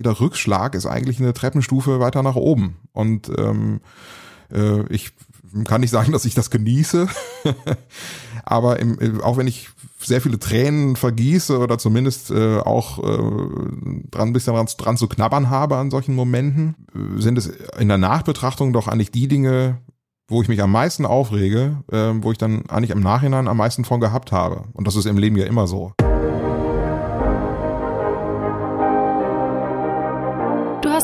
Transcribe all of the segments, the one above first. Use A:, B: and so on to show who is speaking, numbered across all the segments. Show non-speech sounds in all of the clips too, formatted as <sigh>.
A: jeder Rückschlag ist eigentlich eine Treppenstufe weiter nach oben. Und ähm, äh, ich kann nicht sagen, <laughs> dass ich das genieße, <laughs> aber im, auch wenn ich sehr viele Tränen vergieße oder zumindest äh, auch äh, dran ein bisschen dran, dran zu knabbern habe an solchen Momenten, äh, sind es in der Nachbetrachtung doch eigentlich die Dinge, wo ich mich am meisten aufrege, äh, wo ich dann eigentlich im Nachhinein am meisten von gehabt habe. Und das ist im Leben ja immer so.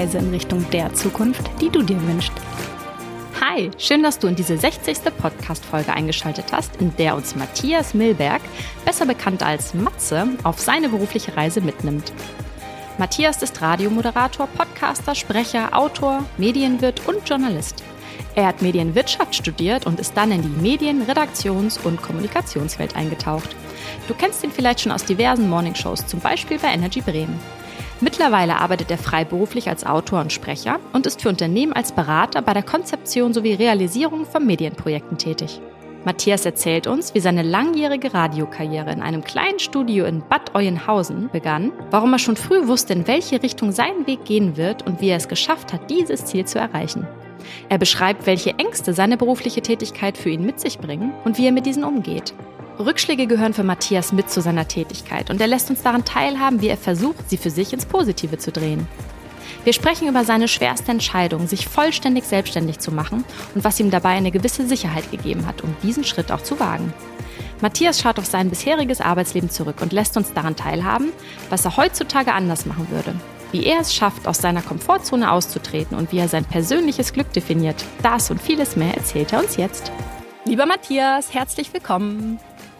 B: in Richtung der Zukunft, die du dir wünschst. Hi, schön, dass du in diese 60. Podcast-Folge eingeschaltet hast, in der uns Matthias Milberg, besser bekannt als Matze, auf seine berufliche Reise mitnimmt. Matthias ist Radiomoderator, Podcaster, Sprecher, Autor, Medienwirt und Journalist. Er hat Medienwirtschaft studiert und ist dann in die Medien-, Redaktions- und Kommunikationswelt eingetaucht. Du kennst ihn vielleicht schon aus diversen Morningshows, zum Beispiel bei Energy Bremen. Mittlerweile arbeitet er freiberuflich als Autor und Sprecher und ist für Unternehmen als Berater bei der Konzeption sowie Realisierung von Medienprojekten tätig. Matthias erzählt uns, wie seine langjährige Radiokarriere in einem kleinen Studio in Bad Oeynhausen begann, warum er schon früh wusste, in welche Richtung sein Weg gehen wird und wie er es geschafft hat, dieses Ziel zu erreichen. Er beschreibt, welche Ängste seine berufliche Tätigkeit für ihn mit sich bringen und wie er mit diesen umgeht. Rückschläge gehören für Matthias mit zu seiner Tätigkeit und er lässt uns daran teilhaben, wie er versucht, sie für sich ins Positive zu drehen. Wir sprechen über seine schwerste Entscheidung, sich vollständig selbstständig zu machen und was ihm dabei eine gewisse Sicherheit gegeben hat, um diesen Schritt auch zu wagen. Matthias schaut auf sein bisheriges Arbeitsleben zurück und lässt uns daran teilhaben, was er heutzutage anders machen würde. Wie er es schafft, aus seiner Komfortzone auszutreten und wie er sein persönliches Glück definiert, das und vieles mehr erzählt er uns jetzt. Lieber Matthias, herzlich willkommen.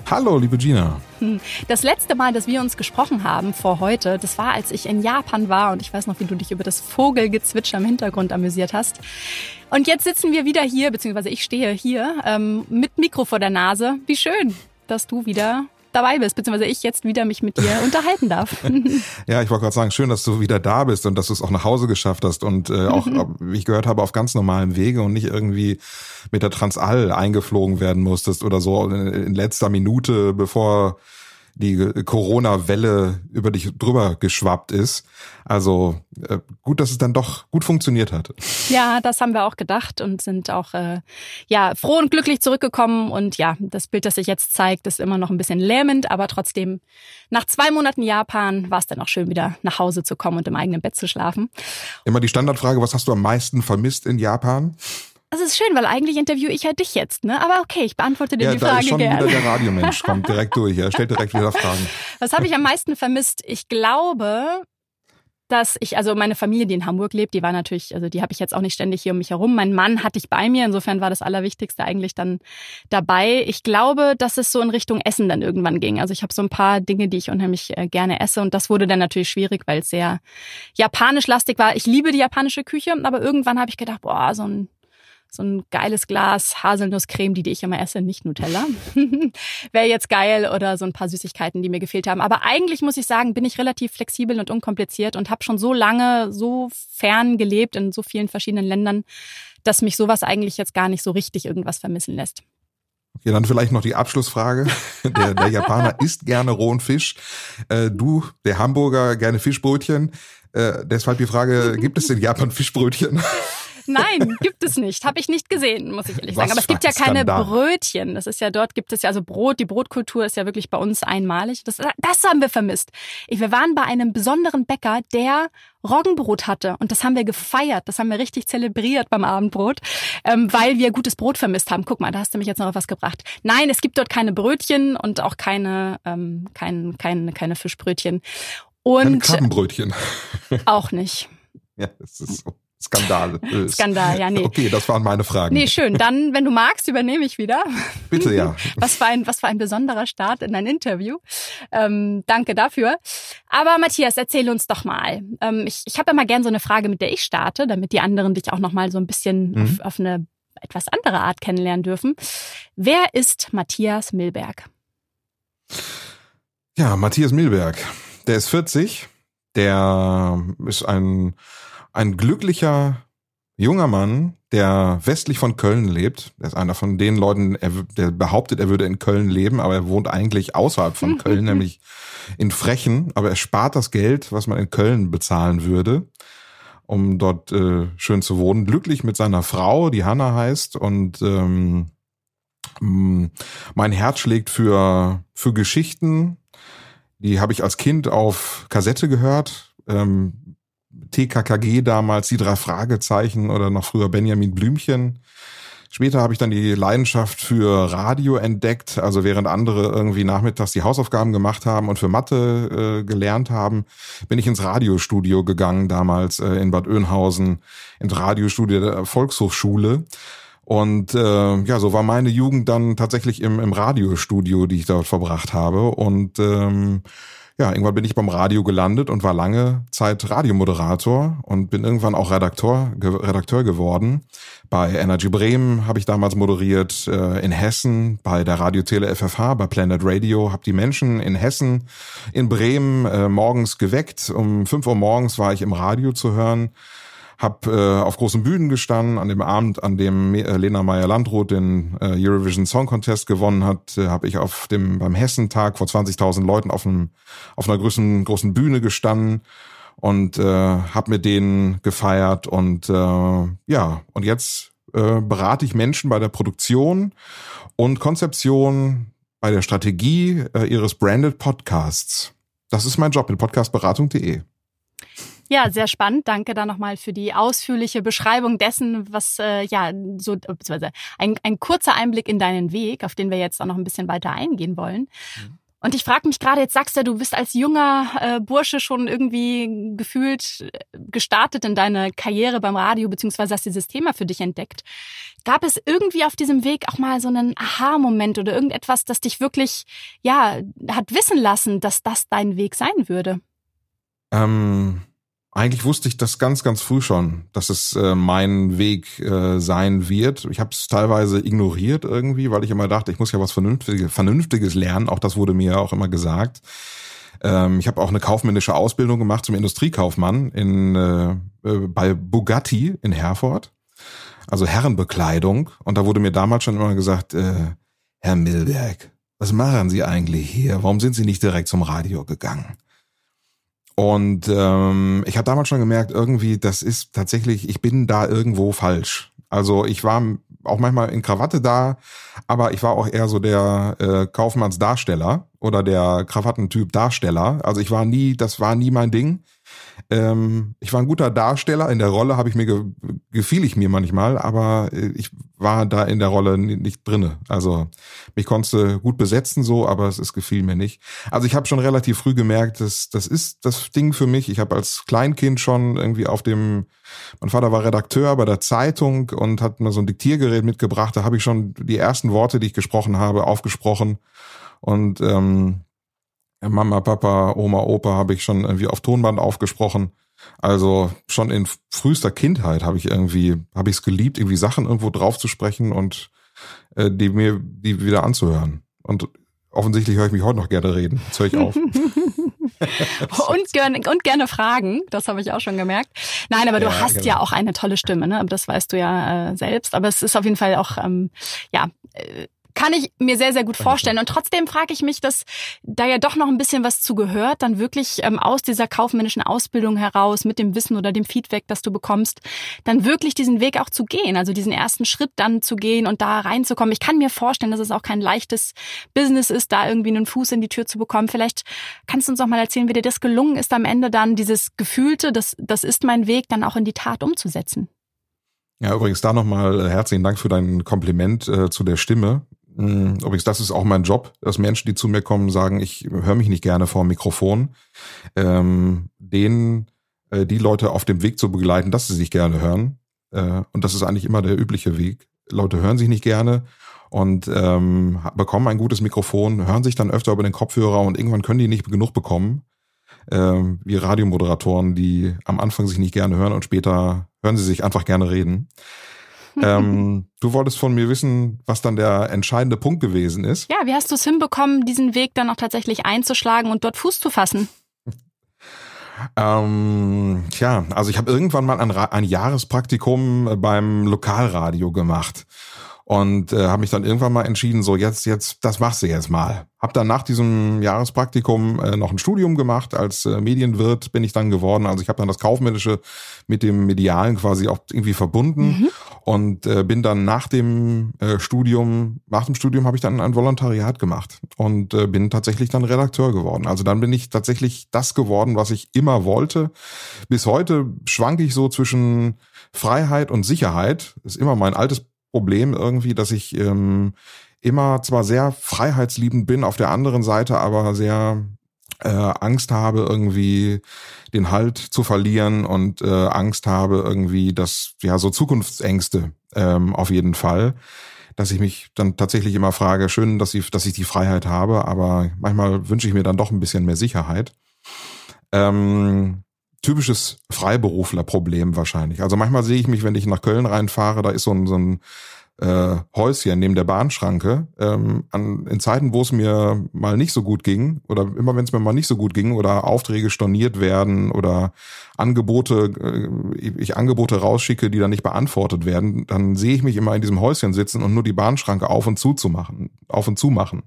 A: Hallo, liebe Gina.
B: Hm. Das letzte Mal, dass wir uns gesprochen haben vor heute, das war, als ich in Japan war und ich weiß noch, wie du dich über das Vogelgezwitscher im Hintergrund amüsiert hast. Und jetzt sitzen wir wieder hier, beziehungsweise ich stehe hier ähm, mit Mikro vor der Nase. Wie schön, dass du wieder dabei bist, beziehungsweise ich jetzt wieder mich mit dir <laughs> unterhalten darf. <laughs>
A: ja, ich wollte gerade sagen, schön, dass du wieder da bist und dass du es auch nach Hause geschafft hast und äh, auch, wie ich gehört habe, auf ganz normalem Wege und nicht irgendwie mit der Transall eingeflogen werden musstest oder so in letzter Minute, bevor die Corona-Welle über dich drüber geschwappt ist. Also äh, gut, dass es dann doch gut funktioniert hat.
B: Ja, das haben wir auch gedacht und sind auch äh, ja froh und glücklich zurückgekommen. Und ja, das Bild, das sich jetzt zeigt, ist immer noch ein bisschen lähmend, aber trotzdem nach zwei Monaten Japan war es dann auch schön, wieder nach Hause zu kommen und im eigenen Bett zu schlafen.
A: Immer die Standardfrage: Was hast du am meisten vermisst in Japan?
B: Das ist schön, weil eigentlich interviewe ich ja dich jetzt, ne? Aber okay, ich beantworte dir
A: ja,
B: die Frage
A: da ist schon
B: gerne.
A: wieder der Radiomensch, kommt <laughs> direkt durch. Er stellt direkt wieder Fragen.
B: Was habe ich am meisten vermisst? Ich glaube, dass ich, also meine Familie, die in Hamburg lebt, die war natürlich, also die habe ich jetzt auch nicht ständig hier um mich herum. Mein Mann hatte ich bei mir, insofern war das Allerwichtigste eigentlich dann dabei. Ich glaube, dass es so in Richtung Essen dann irgendwann ging. Also ich habe so ein paar Dinge, die ich unheimlich äh, gerne esse und das wurde dann natürlich schwierig, weil es sehr japanisch lastig war. Ich liebe die japanische Küche, aber irgendwann habe ich gedacht, boah, so ein so ein geiles Glas Haselnusscreme, die, die ich immer esse, nicht Nutella. <laughs> Wäre jetzt geil oder so ein paar Süßigkeiten, die mir gefehlt haben. Aber eigentlich muss ich sagen, bin ich relativ flexibel und unkompliziert und habe schon so lange so fern gelebt in so vielen verschiedenen Ländern, dass mich sowas eigentlich jetzt gar nicht so richtig irgendwas vermissen lässt.
A: Okay, dann vielleicht noch die Abschlussfrage. <laughs> Der, der Japaner isst gerne rohen Fisch. Äh, du, der Hamburger, gerne Fischbrötchen. Äh, deshalb die Frage, gibt es in Japan Fischbrötchen?
B: Nein, gibt es nicht. Habe ich nicht gesehen, muss ich ehrlich sagen. Aber es gibt ja keine Skandal. Brötchen. Das ist ja dort gibt es ja also Brot. Die Brotkultur ist ja wirklich bei uns einmalig. Das, das haben wir vermisst. Wir waren bei einem besonderen Bäcker, der Roggenbrot hatte und das haben wir gefeiert. Das haben wir richtig zelebriert beim Abendbrot, ähm, weil wir gutes Brot vermisst haben. Guck mal, da hast du mich jetzt noch auf was gebracht. Nein, es gibt dort keine Brötchen und auch keine ähm, kein, kein, keine Fischbrötchen. Und
A: keine Krabbenbrötchen.
B: Auch nicht. <laughs>
A: Ja, das ist so. Skandal. <laughs>
B: Skandal, ja, nee.
A: Okay, das waren meine Fragen.
B: Nee, schön. Dann, wenn du magst, übernehme ich wieder.
A: Bitte, ja. <laughs>
B: Was für ein, was für ein besonderer Start in ein Interview. Ähm, danke dafür. Aber Matthias, erzähl uns doch mal. Ähm, ich ich habe mal gern so eine Frage, mit der ich starte, damit die anderen dich auch noch mal so ein bisschen mhm. auf, auf eine etwas andere Art kennenlernen dürfen. Wer ist Matthias Milberg?
A: Ja, Matthias Milberg. Der ist 40. Der ist ein ein glücklicher junger Mann, der westlich von Köln lebt. Er ist einer von den Leuten, der behauptet, er würde in Köln leben, aber er wohnt eigentlich außerhalb von <laughs> Köln, nämlich in Frechen. Aber er spart das Geld, was man in Köln bezahlen würde, um dort äh, schön zu wohnen. Glücklich mit seiner Frau, die Hanna heißt. Und ähm, mein Herz schlägt für, für Geschichten. Die habe ich als Kind auf Kassette gehört. Ähm, TKKG damals, die drei Fragezeichen oder noch früher Benjamin Blümchen. Später habe ich dann die Leidenschaft für Radio entdeckt. Also während andere irgendwie nachmittags die Hausaufgaben gemacht haben und für Mathe äh, gelernt haben, bin ich ins Radiostudio gegangen, damals äh, in Bad Oeynhausen, ins Radiostudio der Volkshochschule. Und äh, ja, so war meine Jugend dann tatsächlich im, im Radiostudio, die ich dort verbracht habe. Und ähm, ja, irgendwann bin ich beim Radio gelandet und war lange Zeit Radiomoderator und bin irgendwann auch Redakteur, Redakteur geworden. Bei Energy Bremen habe ich damals moderiert, äh, in Hessen, bei der Radio Tele FFH, bei Planet Radio, habe die Menschen in Hessen, in Bremen äh, morgens geweckt. Um fünf Uhr morgens war ich im Radio zu hören habe äh, auf großen Bühnen gestanden. An dem Abend, an dem äh, Lena Meyer-Landrut den äh, Eurovision Song Contest gewonnen hat, äh, habe ich auf dem beim Hessentag vor 20.000 Leuten auf, einem, auf einer großen, großen Bühne gestanden und äh, habe mit denen gefeiert. Und äh, ja, und jetzt äh, berate ich Menschen bei der Produktion und Konzeption, bei der Strategie äh, ihres Branded Podcasts. Das ist mein Job in podcastberatung.de.
B: Ja, sehr spannend. Danke da nochmal für die ausführliche Beschreibung dessen, was äh, ja so beziehungsweise ein, ein kurzer Einblick in deinen Weg, auf den wir jetzt auch noch ein bisschen weiter eingehen wollen. Mhm. Und ich frage mich gerade, jetzt sagst du, du bist als junger äh, Bursche schon irgendwie gefühlt äh, gestartet in deine Karriere beim Radio, beziehungsweise hast dieses Thema für dich entdeckt. Gab es irgendwie auf diesem Weg auch mal so einen Aha-Moment oder irgendetwas, das dich wirklich, ja, hat wissen lassen, dass das dein Weg sein würde?
A: Ähm, eigentlich wusste ich das ganz, ganz früh schon, dass es äh, mein Weg äh, sein wird. Ich habe es teilweise ignoriert irgendwie, weil ich immer dachte, ich muss ja was Vernünftiges, Vernünftiges lernen. Auch das wurde mir auch immer gesagt. Ähm, ich habe auch eine kaufmännische Ausbildung gemacht zum Industriekaufmann in äh, äh, bei Bugatti in Herford. Also Herrenbekleidung. Und da wurde mir damals schon immer gesagt, äh, Herr Milberg, was machen Sie eigentlich hier? Warum sind Sie nicht direkt zum Radio gegangen? Und ähm, ich habe damals schon gemerkt, irgendwie, das ist tatsächlich, ich bin da irgendwo falsch. Also ich war auch manchmal in Krawatte da, aber ich war auch eher so der äh, Kaufmannsdarsteller oder der Krawattentyp Darsteller. Also ich war nie, das war nie mein Ding. Ähm, ich war ein guter Darsteller. In der Rolle habe ich mir ge gefiel ich mir manchmal, aber äh, ich war da in der Rolle nicht drinne. Also mich konnte gut besetzen so, aber es, es gefiel mir nicht. Also ich habe schon relativ früh gemerkt, dass das ist das Ding für mich. Ich habe als Kleinkind schon irgendwie auf dem, mein Vater war Redakteur bei der Zeitung und hat mir so ein Diktiergerät mitgebracht. Da habe ich schon die ersten Worte, die ich gesprochen habe, aufgesprochen und ähm, Mama, Papa, Oma, Opa habe ich schon irgendwie auf Tonband aufgesprochen. Also schon in frühester Kindheit habe ich irgendwie, habe ich es geliebt, irgendwie Sachen irgendwo drauf zu sprechen und äh, die mir die wieder anzuhören. Und offensichtlich höre ich mich heute noch gerne reden. Jetzt höre ich auf. <laughs>
B: und, gerne, und gerne fragen, das habe ich auch schon gemerkt. Nein, aber du ja, hast genau. ja auch eine tolle Stimme, ne? Das weißt du ja äh, selbst. Aber es ist auf jeden Fall auch, ähm, ja, äh, kann ich mir sehr, sehr gut vorstellen. Und trotzdem frage ich mich, dass da ja doch noch ein bisschen was zugehört, dann wirklich ähm, aus dieser kaufmännischen Ausbildung heraus, mit dem Wissen oder dem Feedback, das du bekommst, dann wirklich diesen Weg auch zu gehen, also diesen ersten Schritt dann zu gehen und da reinzukommen. Ich kann mir vorstellen, dass es auch kein leichtes Business ist, da irgendwie einen Fuß in die Tür zu bekommen. Vielleicht kannst du uns noch mal erzählen, wie dir das gelungen ist, am Ende dann dieses Gefühlte, das, das ist mein Weg, dann auch in die Tat umzusetzen.
A: Ja, übrigens da nochmal äh, herzlichen Dank für dein Kompliment äh, zu der Stimme. Hm, übrigens, das ist auch mein Job, dass Menschen, die zu mir kommen, sagen, ich höre mich nicht gerne vor dem Mikrofon. Ähm, denen äh, die Leute auf dem Weg zu begleiten, dass sie sich gerne hören. Äh, und das ist eigentlich immer der übliche Weg. Leute hören sich nicht gerne und ähm, bekommen ein gutes Mikrofon, hören sich dann öfter über den Kopfhörer und irgendwann können die nicht genug bekommen. Ähm, wie Radiomoderatoren, die am Anfang sich nicht gerne hören und später hören sie sich einfach gerne reden. Ähm, du wolltest von mir wissen, was dann der entscheidende Punkt gewesen ist.
B: Ja, wie hast du es hinbekommen, diesen Weg dann auch tatsächlich einzuschlagen und dort Fuß zu fassen?
A: Ähm, tja, also ich habe irgendwann mal ein, ein Jahrespraktikum beim Lokalradio gemacht und äh, habe mich dann irgendwann mal entschieden, so jetzt, jetzt, das machst du jetzt mal. Hab dann nach diesem Jahrespraktikum äh, noch ein Studium gemacht. Als äh, Medienwirt bin ich dann geworden. Also ich habe dann das Kaufmännische mit dem Medialen quasi auch irgendwie verbunden mhm. und äh, bin dann nach dem äh, Studium, nach dem Studium habe ich dann ein Volontariat gemacht und äh, bin tatsächlich dann Redakteur geworden. Also dann bin ich tatsächlich das geworden, was ich immer wollte. Bis heute schwanke ich so zwischen Freiheit und Sicherheit. Das ist immer mein altes Problem irgendwie, dass ich ähm, immer zwar sehr freiheitsliebend bin, auf der anderen Seite aber sehr äh, Angst habe, irgendwie den Halt zu verlieren und äh, Angst habe, irgendwie, dass, ja, so Zukunftsängste ähm, auf jeden Fall, dass ich mich dann tatsächlich immer frage, schön, dass ich, dass ich die Freiheit habe, aber manchmal wünsche ich mir dann doch ein bisschen mehr Sicherheit. Ähm, typisches Freiberuflerproblem wahrscheinlich. Also manchmal sehe ich mich, wenn ich nach Köln reinfahre, da ist so ein, so ein äh, Häuschen neben der Bahnschranke. Ähm, an, in Zeiten, wo es mir mal nicht so gut ging, oder immer wenn es mir mal nicht so gut ging, oder Aufträge storniert werden oder Angebote, äh, ich Angebote rausschicke, die dann nicht beantwortet werden, dann sehe ich mich immer in diesem Häuschen sitzen und nur die Bahnschranke auf und zu zu machen, auf und zu machen.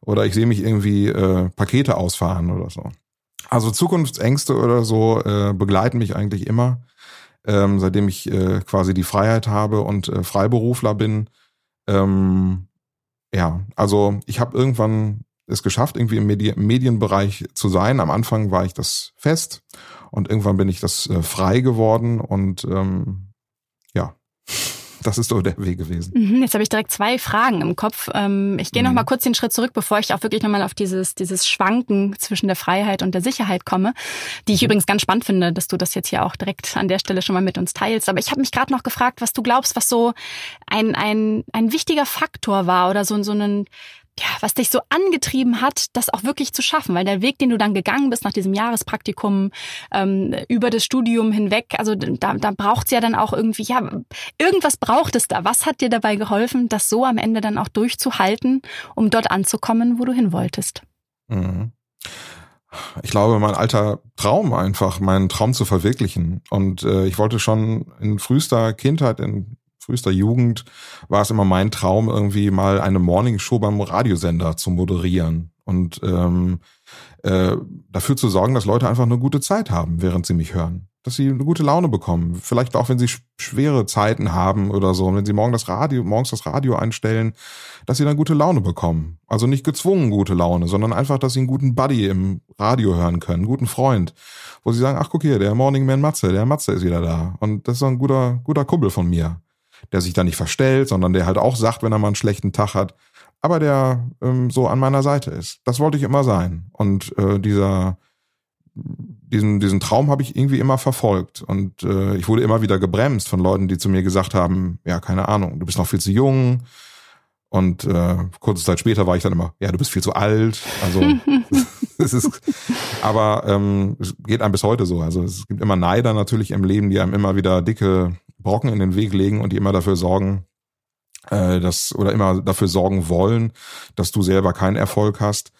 A: Oder ich sehe mich irgendwie äh, Pakete ausfahren oder so. Also Zukunftsängste oder so äh, begleiten mich eigentlich immer, ähm, seitdem ich äh, quasi die Freiheit habe und äh, Freiberufler bin. Ähm, ja, also ich habe irgendwann es geschafft, irgendwie im Medi Medienbereich zu sein. Am Anfang war ich das fest und irgendwann bin ich das äh, frei geworden und ähm, ja. Das ist so der Weg gewesen.
B: Mhm, jetzt habe ich direkt zwei Fragen im Kopf. Ähm, ich gehe mhm. noch mal kurz den Schritt zurück, bevor ich auch wirklich noch mal auf dieses, dieses Schwanken zwischen der Freiheit und der Sicherheit komme, die ich mhm. übrigens ganz spannend finde, dass du das jetzt hier auch direkt an der Stelle schon mal mit uns teilst. Aber ich habe mich gerade noch gefragt, was du glaubst, was so ein, ein, ein wichtiger Faktor war oder so, so ein ja, was dich so angetrieben hat, das auch wirklich zu schaffen, weil der Weg, den du dann gegangen bist nach diesem Jahrespraktikum ähm, über das Studium hinweg, also da, da braucht es ja dann auch irgendwie, ja, irgendwas braucht es da. Was hat dir dabei geholfen, das so am Ende dann auch durchzuhalten, um dort anzukommen, wo du hin wolltest?
A: Mhm. Ich glaube, mein alter Traum einfach, meinen Traum zu verwirklichen. Und äh, ich wollte schon in frühester Kindheit, in frühester Jugend war es immer mein Traum, irgendwie mal eine Morningshow beim Radiosender zu moderieren und ähm, äh, dafür zu sorgen, dass Leute einfach eine gute Zeit haben, während sie mich hören. Dass sie eine gute Laune bekommen. Vielleicht auch, wenn sie schwere Zeiten haben oder so. Und wenn sie morgen das Radio, morgens das Radio einstellen, dass sie dann gute Laune bekommen. Also nicht gezwungen gute Laune, sondern einfach, dass sie einen guten Buddy im Radio hören können, einen guten Freund. Wo sie sagen, ach guck hier, der Morning Man Matze, der Matze ist wieder da. Und das ist ein guter, guter Kumpel von mir der sich da nicht verstellt, sondern der halt auch sagt, wenn er mal einen schlechten Tag hat, aber der ähm, so an meiner Seite ist. Das wollte ich immer sein. Und äh, dieser diesen, diesen Traum habe ich irgendwie immer verfolgt. Und äh, ich wurde immer wieder gebremst von Leuten, die zu mir gesagt haben, ja, keine Ahnung, du bist noch viel zu jung. Und äh, kurze Zeit später war ich dann immer, ja, du bist viel zu alt. Also <laughs> es ist, aber ähm, es geht einem bis heute so. Also es gibt immer Neider natürlich im Leben, die einem immer wieder dicke Brocken in den Weg legen und die immer dafür sorgen, äh, dass oder immer dafür sorgen wollen, dass du selber keinen Erfolg hast.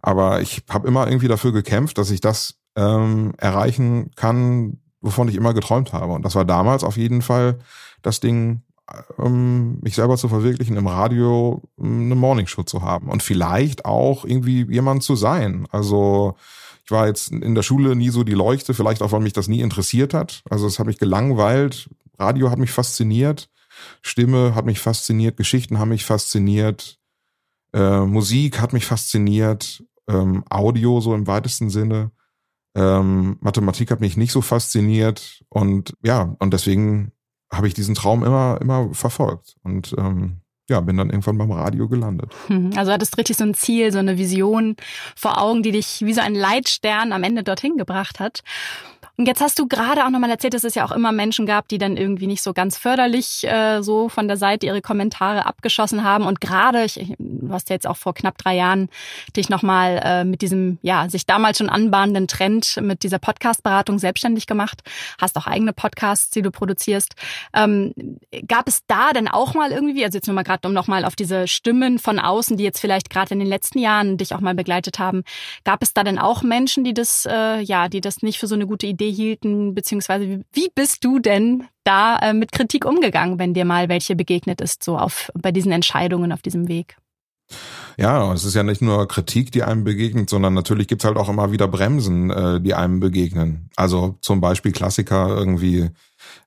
A: Aber ich habe immer irgendwie dafür gekämpft, dass ich das ähm, erreichen kann, wovon ich immer geträumt habe. Und das war damals auf jeden Fall das Ding, ähm, mich selber zu verwirklichen, im Radio ähm, eine Morningshow zu haben und vielleicht auch irgendwie jemand zu sein. Also ich war jetzt in der Schule nie so die Leuchte, vielleicht auch, weil mich das nie interessiert hat. Also es hat mich gelangweilt. Radio hat mich fasziniert. Stimme hat mich fasziniert. Geschichten haben mich fasziniert. Äh, Musik hat mich fasziniert. Ähm, Audio so im weitesten Sinne. Ähm, Mathematik hat mich nicht so fasziniert. Und ja, und deswegen habe ich diesen Traum immer, immer verfolgt. Und ähm, ja, bin dann irgendwann beim Radio gelandet.
B: Hm, also hattest richtig so ein Ziel, so eine Vision vor Augen, die dich wie so ein Leitstern am Ende dorthin gebracht hat. Und jetzt hast du gerade auch nochmal erzählt, dass es ja auch immer Menschen gab, die dann irgendwie nicht so ganz förderlich äh, so von der Seite ihre Kommentare abgeschossen haben. Und gerade, ich, du hast ja jetzt auch vor knapp drei Jahren dich nochmal äh, mit diesem, ja, sich damals schon anbahnenden Trend mit dieser Podcast-Beratung selbstständig gemacht, hast auch eigene Podcasts, die du produzierst. Ähm, gab es da denn auch mal irgendwie, also jetzt nur mal gerade um nochmal auf diese Stimmen von außen, die jetzt vielleicht gerade in den letzten Jahren dich auch mal begleitet haben, gab es da denn auch Menschen, die das, äh, ja, die das nicht für so eine gute Idee hielten, beziehungsweise wie bist du denn da äh, mit Kritik umgegangen, wenn dir mal welche begegnet ist, so auf bei diesen Entscheidungen auf diesem Weg?
A: Ja, es ist ja nicht nur Kritik, die einem begegnet, sondern natürlich gibt's halt auch immer wieder Bremsen, äh, die einem begegnen. Also zum Beispiel Klassiker irgendwie,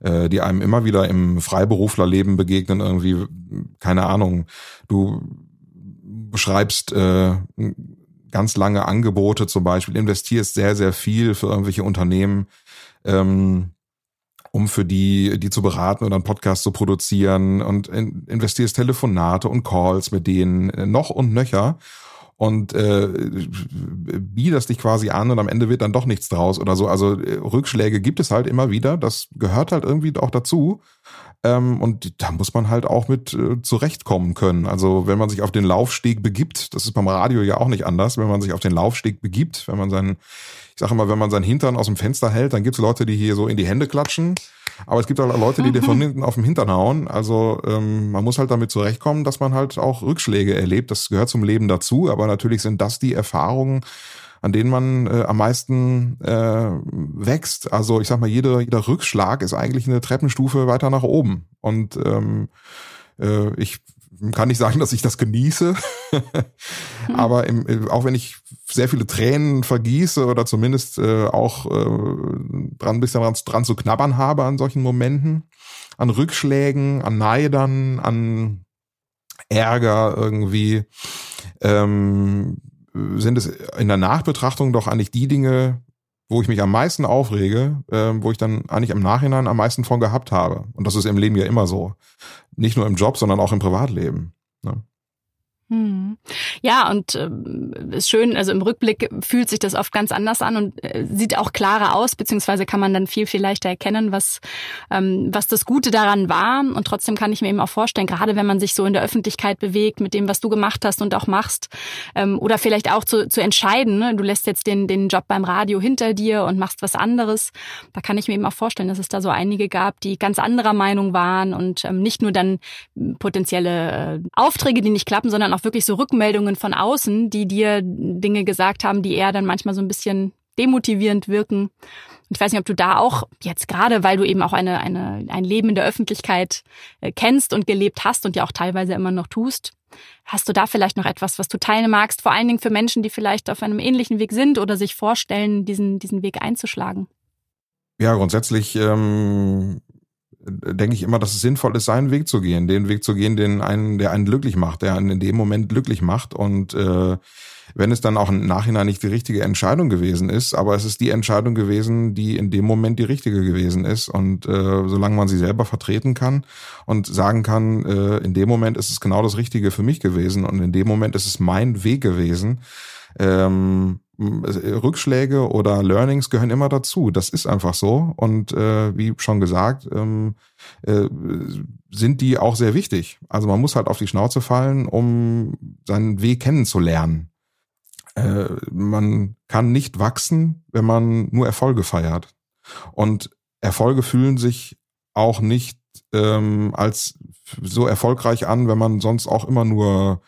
A: äh, die einem immer wieder im Freiberuflerleben begegnen, irgendwie, keine Ahnung, du beschreibst äh, ganz lange Angebote zum Beispiel, investierst sehr, sehr viel für irgendwelche Unternehmen, ähm, um für die, die zu beraten oder einen Podcast zu produzieren und in, investierst Telefonate und Calls mit denen äh, noch und nöcher und äh, biederst dich quasi an und am Ende wird dann doch nichts draus oder so. Also äh, Rückschläge gibt es halt immer wieder, das gehört halt irgendwie auch dazu. Ähm, und da muss man halt auch mit äh, zurechtkommen können. Also wenn man sich auf den Laufsteg begibt, das ist beim Radio ja auch nicht anders, wenn man sich auf den Laufsteg begibt, wenn man seinen, ich sage immer, wenn man seinen Hintern aus dem Fenster hält, dann gibt's Leute, die hier so in die Hände klatschen. Aber es gibt auch Leute, die dir von <laughs> hinten auf dem Hintern hauen. Also ähm, man muss halt damit zurechtkommen, dass man halt auch Rückschläge erlebt. Das gehört zum Leben dazu. Aber natürlich sind das die Erfahrungen, an denen man äh, am meisten äh, wächst. Also ich sag mal, jeder, jeder Rückschlag ist eigentlich eine Treppenstufe weiter nach oben. Und ähm, äh, ich kann nicht sagen, <laughs> dass ich das genieße, aber im, äh, auch wenn ich sehr viele Tränen vergieße oder zumindest äh, auch äh, dran ein bisschen dran, dran zu knabbern habe an solchen Momenten, an Rückschlägen, an Neidern, an Ärger irgendwie, ähm, sind es in der Nachbetrachtung doch eigentlich die Dinge, wo ich mich am meisten aufrege, äh, wo ich dann eigentlich im Nachhinein am meisten von gehabt habe. Und das ist im Leben ja immer so. Nicht nur im Job, sondern auch im Privatleben. Ne?
B: Hm. Ja, und äh, ist schön, also im Rückblick fühlt sich das oft ganz anders an und äh, sieht auch klarer aus, beziehungsweise kann man dann viel, viel leichter erkennen, was, ähm, was das Gute daran war. Und trotzdem kann ich mir eben auch vorstellen, gerade wenn man sich so in der Öffentlichkeit bewegt, mit dem, was du gemacht hast und auch machst, ähm, oder vielleicht auch zu, zu entscheiden, ne? du lässt jetzt den, den Job beim Radio hinter dir und machst was anderes. Da kann ich mir eben auch vorstellen, dass es da so einige gab, die ganz anderer Meinung waren und ähm, nicht nur dann potenzielle äh, Aufträge, die nicht klappen, sondern auch auch wirklich so Rückmeldungen von außen, die dir Dinge gesagt haben, die eher dann manchmal so ein bisschen demotivierend wirken. ich weiß nicht, ob du da auch jetzt gerade, weil du eben auch eine, eine, ein Leben in der Öffentlichkeit äh, kennst und gelebt hast und ja auch teilweise immer noch tust, hast du da vielleicht noch etwas, was du teilen magst, vor allen Dingen für Menschen, die vielleicht auf einem ähnlichen Weg sind oder sich vorstellen, diesen, diesen Weg einzuschlagen?
A: Ja, grundsätzlich ähm, denke ich immer, dass es sinnvoll ist, seinen Weg zu gehen, den Weg zu gehen, den einen, der einen glücklich macht, der einen in dem Moment glücklich macht. Und äh, wenn es dann auch im Nachhinein nicht die richtige Entscheidung gewesen ist, aber es ist die Entscheidung gewesen, die in dem Moment die richtige gewesen ist. Und äh, solange man sie selber vertreten kann und sagen kann, äh, in dem Moment ist es genau das Richtige für mich gewesen und in dem Moment ist es mein Weg gewesen, ähm, Rückschläge oder Learnings gehören immer dazu. Das ist einfach so. Und äh, wie schon gesagt, ähm, äh, sind die auch sehr wichtig. Also man muss halt auf die Schnauze fallen, um seinen Weg kennenzulernen. Äh, man kann nicht wachsen, wenn man nur Erfolge feiert. Und Erfolge fühlen sich auch nicht ähm, als so erfolgreich an, wenn man sonst auch immer nur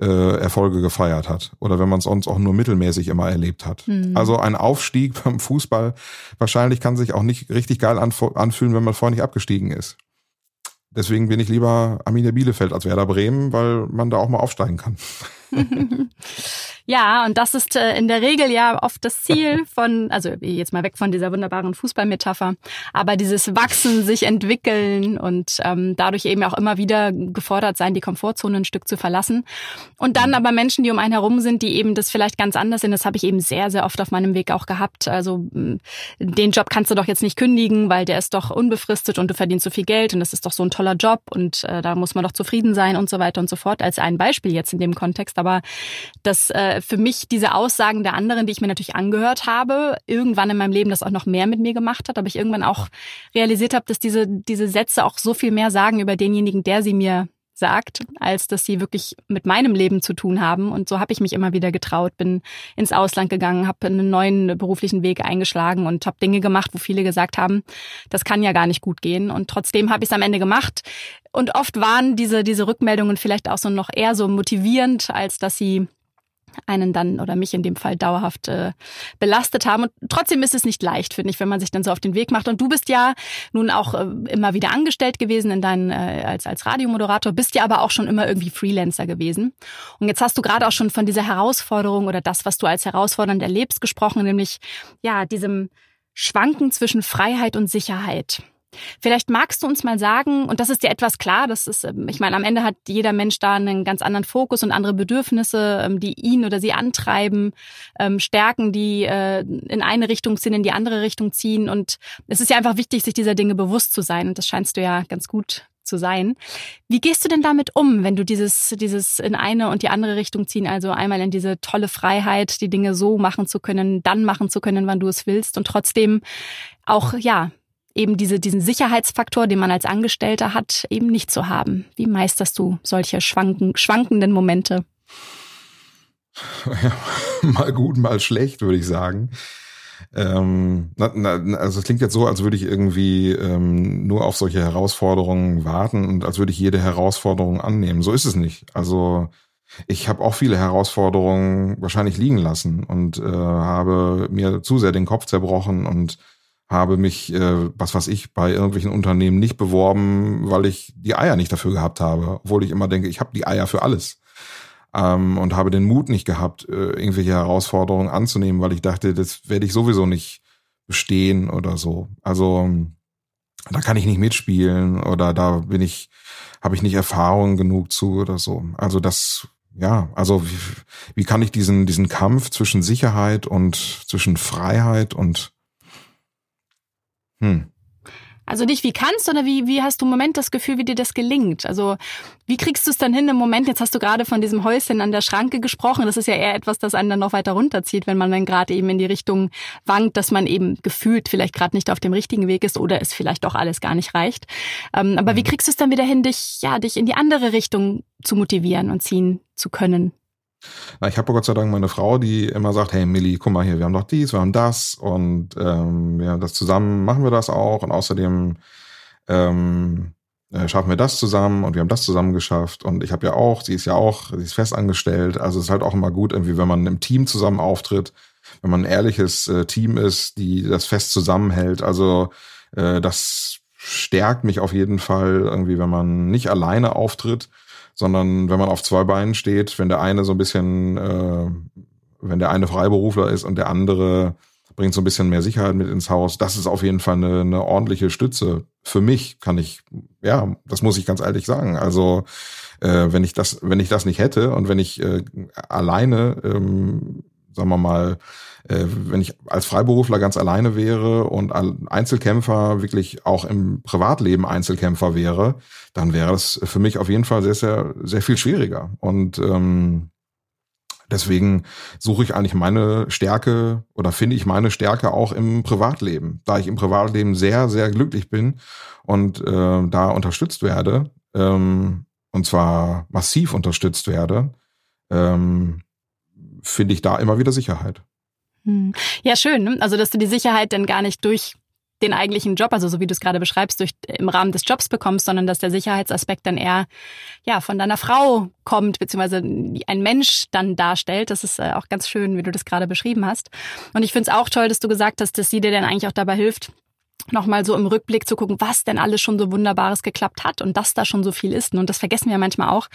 A: äh, Erfolge gefeiert hat oder wenn man es sonst auch nur mittelmäßig immer erlebt hat. Mhm. Also ein Aufstieg <laughs> beim Fußball wahrscheinlich kann sich auch nicht richtig geil anfühlen, wenn man vorher nicht abgestiegen ist. Deswegen bin ich lieber Arminia Bielefeld als Werder Bremen, weil man da auch mal aufsteigen kann. <laughs> <laughs>
B: Ja, und das ist äh, in der Regel ja oft das Ziel von, also jetzt mal weg von dieser wunderbaren Fußballmetapher, aber dieses Wachsen, sich entwickeln und ähm, dadurch eben auch immer wieder gefordert sein, die Komfortzone ein Stück zu verlassen. Und dann aber Menschen, die um einen herum sind, die eben das vielleicht ganz anders sind, das habe ich eben sehr, sehr oft auf meinem Weg auch gehabt. Also den Job kannst du doch jetzt nicht kündigen, weil der ist doch unbefristet und du verdienst so viel Geld und das ist doch so ein toller Job und äh, da muss man doch zufrieden sein und so weiter und so fort. Als ein Beispiel jetzt in dem Kontext. Aber dass äh, für mich diese Aussagen der anderen, die ich mir natürlich angehört habe, irgendwann in meinem Leben das auch noch mehr mit mir gemacht hat, aber ich irgendwann auch realisiert habe, dass diese, diese Sätze auch so viel mehr sagen über denjenigen, der sie mir sagt, als dass sie wirklich mit meinem Leben zu tun haben. Und so habe ich mich immer wieder getraut, bin ins Ausland gegangen, habe einen neuen beruflichen Weg eingeschlagen und habe Dinge gemacht, wo viele gesagt haben, das kann ja gar nicht gut gehen. Und trotzdem habe ich es am Ende gemacht. Und oft waren diese, diese Rückmeldungen vielleicht auch so noch eher so motivierend, als dass sie einen dann oder mich in dem Fall dauerhaft äh, belastet haben. Und trotzdem ist es nicht leicht, finde ich, wenn man sich dann so auf den Weg macht. Und du bist ja nun auch äh, immer wieder angestellt gewesen in deinen, äh, als, als Radiomoderator, bist ja aber auch schon immer irgendwie Freelancer gewesen. Und jetzt hast du gerade auch schon von dieser Herausforderung oder das, was du als herausfordernd erlebst, gesprochen, nämlich ja, diesem Schwanken zwischen Freiheit und Sicherheit. Vielleicht magst du uns mal sagen, und das ist dir etwas klar, das ist, ähm, ich meine, am Ende hat jeder Mensch da einen ganz anderen Fokus und andere Bedürfnisse, ähm, die ihn oder sie antreiben, ähm, Stärken, die äh, in eine Richtung ziehen, in die andere Richtung ziehen. Und es ist ja einfach wichtig, sich dieser Dinge bewusst zu sein. Und das scheinst du ja ganz gut zu sein. Wie gehst du denn damit um, wenn du dieses, dieses in eine und die andere Richtung ziehen, also einmal in diese tolle Freiheit, die Dinge so machen zu können, dann machen zu können, wann du es willst und trotzdem auch, ja, eben diese, diesen Sicherheitsfaktor, den man als Angestellter hat, eben nicht zu haben. Wie meisterst du solche schwanken, schwankenden Momente? <laughs>
A: Ja, mal gut, mal schlecht, würde ich sagen. Ähm, na, na, also es klingt jetzt so, als würde ich irgendwie ähm, nur auf solche Herausforderungen warten und als würde ich jede Herausforderung annehmen. So ist es nicht. Also ich habe auch viele Herausforderungen wahrscheinlich liegen lassen und äh, habe mir zu sehr den Kopf zerbrochen und habe mich, äh, was weiß ich, bei irgendwelchen Unternehmen nicht beworben, weil ich die Eier nicht dafür gehabt habe, obwohl ich immer denke, ich habe die Eier für alles. Ähm, und habe den Mut nicht gehabt, äh, irgendwelche Herausforderungen anzunehmen, weil ich dachte, das werde ich sowieso nicht bestehen oder so. Also da kann ich nicht mitspielen oder da bin ich, habe ich nicht Erfahrung genug zu oder so. Also das, ja, also wie, wie kann ich diesen, diesen Kampf zwischen Sicherheit und zwischen Freiheit und
B: hm. Also nicht wie kannst, sondern wie, wie hast du im Moment das Gefühl, wie dir das gelingt? Also wie kriegst du es dann hin im Moment? Jetzt hast du gerade von diesem Häuschen an der Schranke gesprochen. Das ist ja eher etwas, das einen dann noch weiter runterzieht, wenn man dann gerade eben in die Richtung wankt, dass man eben gefühlt vielleicht gerade nicht auf dem richtigen Weg ist oder es vielleicht doch alles gar nicht reicht. Ähm, aber wie mhm. kriegst du es dann wieder hin, dich, ja, dich in die andere Richtung zu motivieren und ziehen zu können?
A: Na, ich habe Gott sei Dank meine Frau, die immer sagt, hey Milli, guck mal hier, wir haben doch dies, wir haben das und ähm, ja, das zusammen machen wir das auch und außerdem ähm, äh, schaffen wir das zusammen und wir haben das zusammen geschafft und ich habe ja auch, sie ist ja auch, sie ist fest angestellt, also es ist halt auch immer gut, irgendwie, wenn man im Team zusammen auftritt, wenn man ein ehrliches äh, Team ist, die das fest zusammenhält, also äh, das stärkt mich auf jeden Fall irgendwie, wenn man nicht alleine auftritt, sondern wenn man auf zwei Beinen steht, wenn der eine so ein bisschen, äh, wenn der eine Freiberufler ist und der andere bringt so ein bisschen mehr Sicherheit mit ins Haus, das ist auf jeden Fall eine, eine ordentliche Stütze. Für mich kann ich, ja, das muss ich ganz ehrlich sagen. Also äh, wenn ich das, wenn ich das nicht hätte und wenn ich äh, alleine, ähm, sagen wir mal, äh, wenn ich als Freiberufler ganz alleine wäre und Einzelkämpfer wirklich auch im Privatleben Einzelkämpfer wäre, dann wäre es für mich auf jeden Fall sehr, sehr, sehr viel schwieriger. Und ähm, deswegen suche ich eigentlich meine Stärke oder finde ich meine Stärke auch im Privatleben, da ich im Privatleben sehr, sehr glücklich bin und äh, da unterstützt werde, ähm, und zwar massiv unterstützt werde, ähm, finde ich da immer wieder Sicherheit.
B: Hm. Ja, schön. Ne? Also, dass du die Sicherheit dann gar nicht durch den eigentlichen Job, also so wie du es gerade beschreibst, durch im Rahmen des Jobs bekommst, sondern dass der Sicherheitsaspekt dann eher ja von deiner Frau kommt, beziehungsweise ein Mensch dann darstellt. Das ist äh, auch ganz schön, wie du das gerade beschrieben hast. Und ich finde es auch toll, dass du gesagt hast, dass sie dir dann eigentlich auch dabei hilft, nochmal so im Rückblick zu gucken, was denn alles schon so Wunderbares geklappt hat und dass da schon so viel ist. Und das vergessen wir manchmal auch.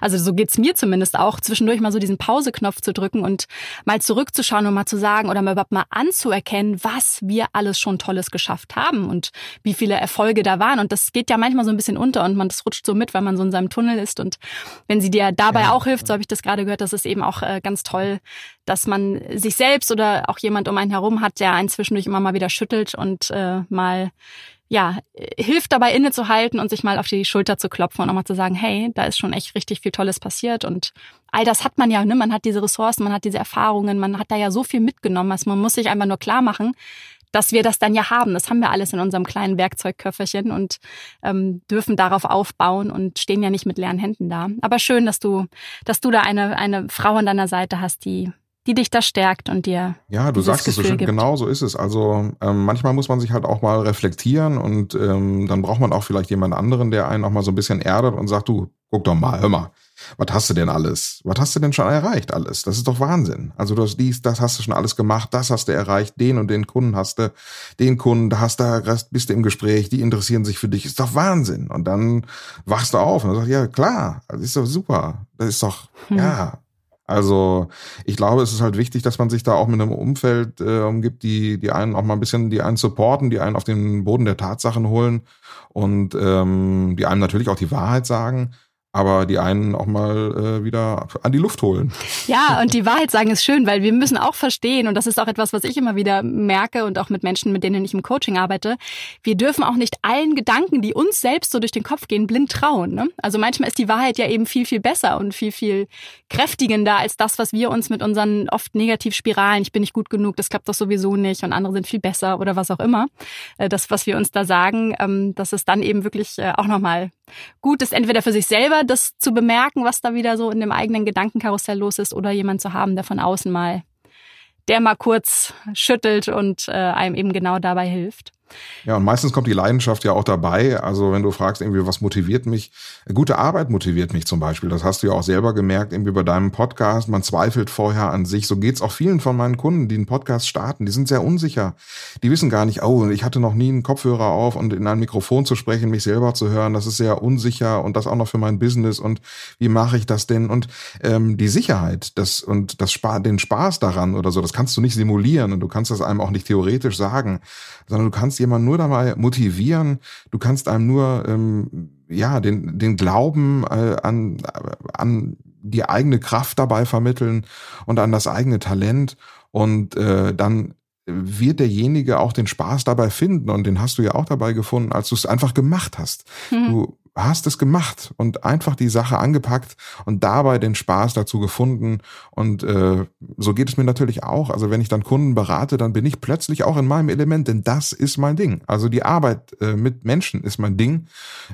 B: Also so geht's mir zumindest auch, zwischendurch mal so diesen Pauseknopf zu drücken und mal zurückzuschauen und mal zu sagen oder mal überhaupt mal anzuerkennen, was wir alles schon Tolles geschafft haben und wie viele Erfolge da waren. Und das geht ja manchmal so ein bisschen unter und man das rutscht so mit, weil man so in seinem Tunnel ist. Und wenn sie dir dabei ja. auch hilft, so habe ich das gerade gehört, das ist eben auch äh, ganz toll, dass man sich selbst oder auch jemand um einen herum hat, der einen zwischendurch immer mal wieder schüttelt und äh, mal ja, hilft dabei innezuhalten und sich mal auf die Schulter zu klopfen und auch mal zu sagen, hey, da ist schon echt richtig viel Tolles passiert und all das hat man ja, ne? man hat diese Ressourcen, man hat diese Erfahrungen, man hat da ja so viel mitgenommen, also man muss sich einfach nur klar machen, dass wir das dann ja haben. Das haben wir alles in unserem kleinen Werkzeugköfferchen und ähm, dürfen darauf aufbauen und stehen ja nicht mit leeren Händen da. Aber schön, dass du, dass du da eine, eine Frau an deiner Seite hast, die die dich da stärkt und dir.
A: Ja, du sagst es so schön, gibt. genau so ist es. Also ähm, manchmal muss man sich halt auch mal reflektieren und ähm, dann braucht man auch vielleicht jemand anderen, der einen auch mal so ein bisschen erdet und sagt, du, guck doch mal, hör mal, was hast du denn alles? Was hast du denn schon erreicht alles? Das ist doch Wahnsinn. Also du hast dies, das hast du schon alles gemacht, das hast du erreicht, den und den Kunden hast du, den Kunden, hast du, bist du im Gespräch, die interessieren sich für dich, ist doch Wahnsinn. Und dann wachst du auf und sagst, ja klar, das ist doch super, das ist doch, hm. ja, also ich glaube, es ist halt wichtig, dass man sich da auch mit einem Umfeld äh, umgibt, die, die einen auch mal ein bisschen, die einen supporten, die einen auf den Boden der Tatsachen holen und ähm, die einem natürlich auch die Wahrheit sagen aber die einen auch mal äh, wieder an die Luft holen.
B: Ja, und die Wahrheit sagen ist schön, weil wir müssen auch verstehen, und das ist auch etwas, was ich immer wieder merke und auch mit Menschen, mit denen ich im Coaching arbeite, wir dürfen auch nicht allen Gedanken, die uns selbst so durch den Kopf gehen, blind trauen. Ne? Also manchmal ist die Wahrheit ja eben viel, viel besser und viel, viel kräftigender als das, was wir uns mit unseren oft Negativspiralen, ich bin nicht gut genug, das klappt doch sowieso nicht und andere sind viel besser oder was auch immer, äh, das, was wir uns da sagen, ähm, dass es dann eben wirklich äh, auch nochmal gut ist, entweder für sich selber das zu bemerken, was da wieder so in dem eigenen Gedankenkarussell los ist, oder jemand zu haben, der von außen mal, der mal kurz schüttelt und äh, einem eben genau dabei hilft.
A: Ja, und meistens kommt die Leidenschaft ja auch dabei. Also wenn du fragst, irgendwie, was motiviert mich? Gute Arbeit motiviert mich zum Beispiel. Das hast du ja auch selber gemerkt, irgendwie bei deinem Podcast. Man zweifelt vorher an sich. So geht's auch vielen von meinen Kunden, die einen Podcast starten. Die sind sehr unsicher. Die wissen gar nicht, oh, ich hatte noch nie einen Kopfhörer auf und in ein Mikrofon zu sprechen, mich selber zu hören. Das ist sehr unsicher und das auch noch für mein Business. Und wie mache ich das denn? Und ähm, die Sicherheit das und das Spa den Spaß daran oder so, das kannst du nicht simulieren und du kannst das einem auch nicht theoretisch sagen, sondern du kannst jemanden nur dabei motivieren, du kannst einem nur ähm, ja den den Glauben äh, an an die eigene Kraft dabei vermitteln und an das eigene Talent und äh, dann wird derjenige auch den Spaß dabei finden und den hast du ja auch dabei gefunden, als du es einfach gemacht hast. Mhm. Du hast es gemacht und einfach die Sache angepackt und dabei den Spaß dazu gefunden. Und äh, so geht es mir natürlich auch. Also wenn ich dann Kunden berate, dann bin ich plötzlich auch in meinem Element, denn das ist mein Ding. Also die Arbeit äh, mit Menschen ist mein Ding,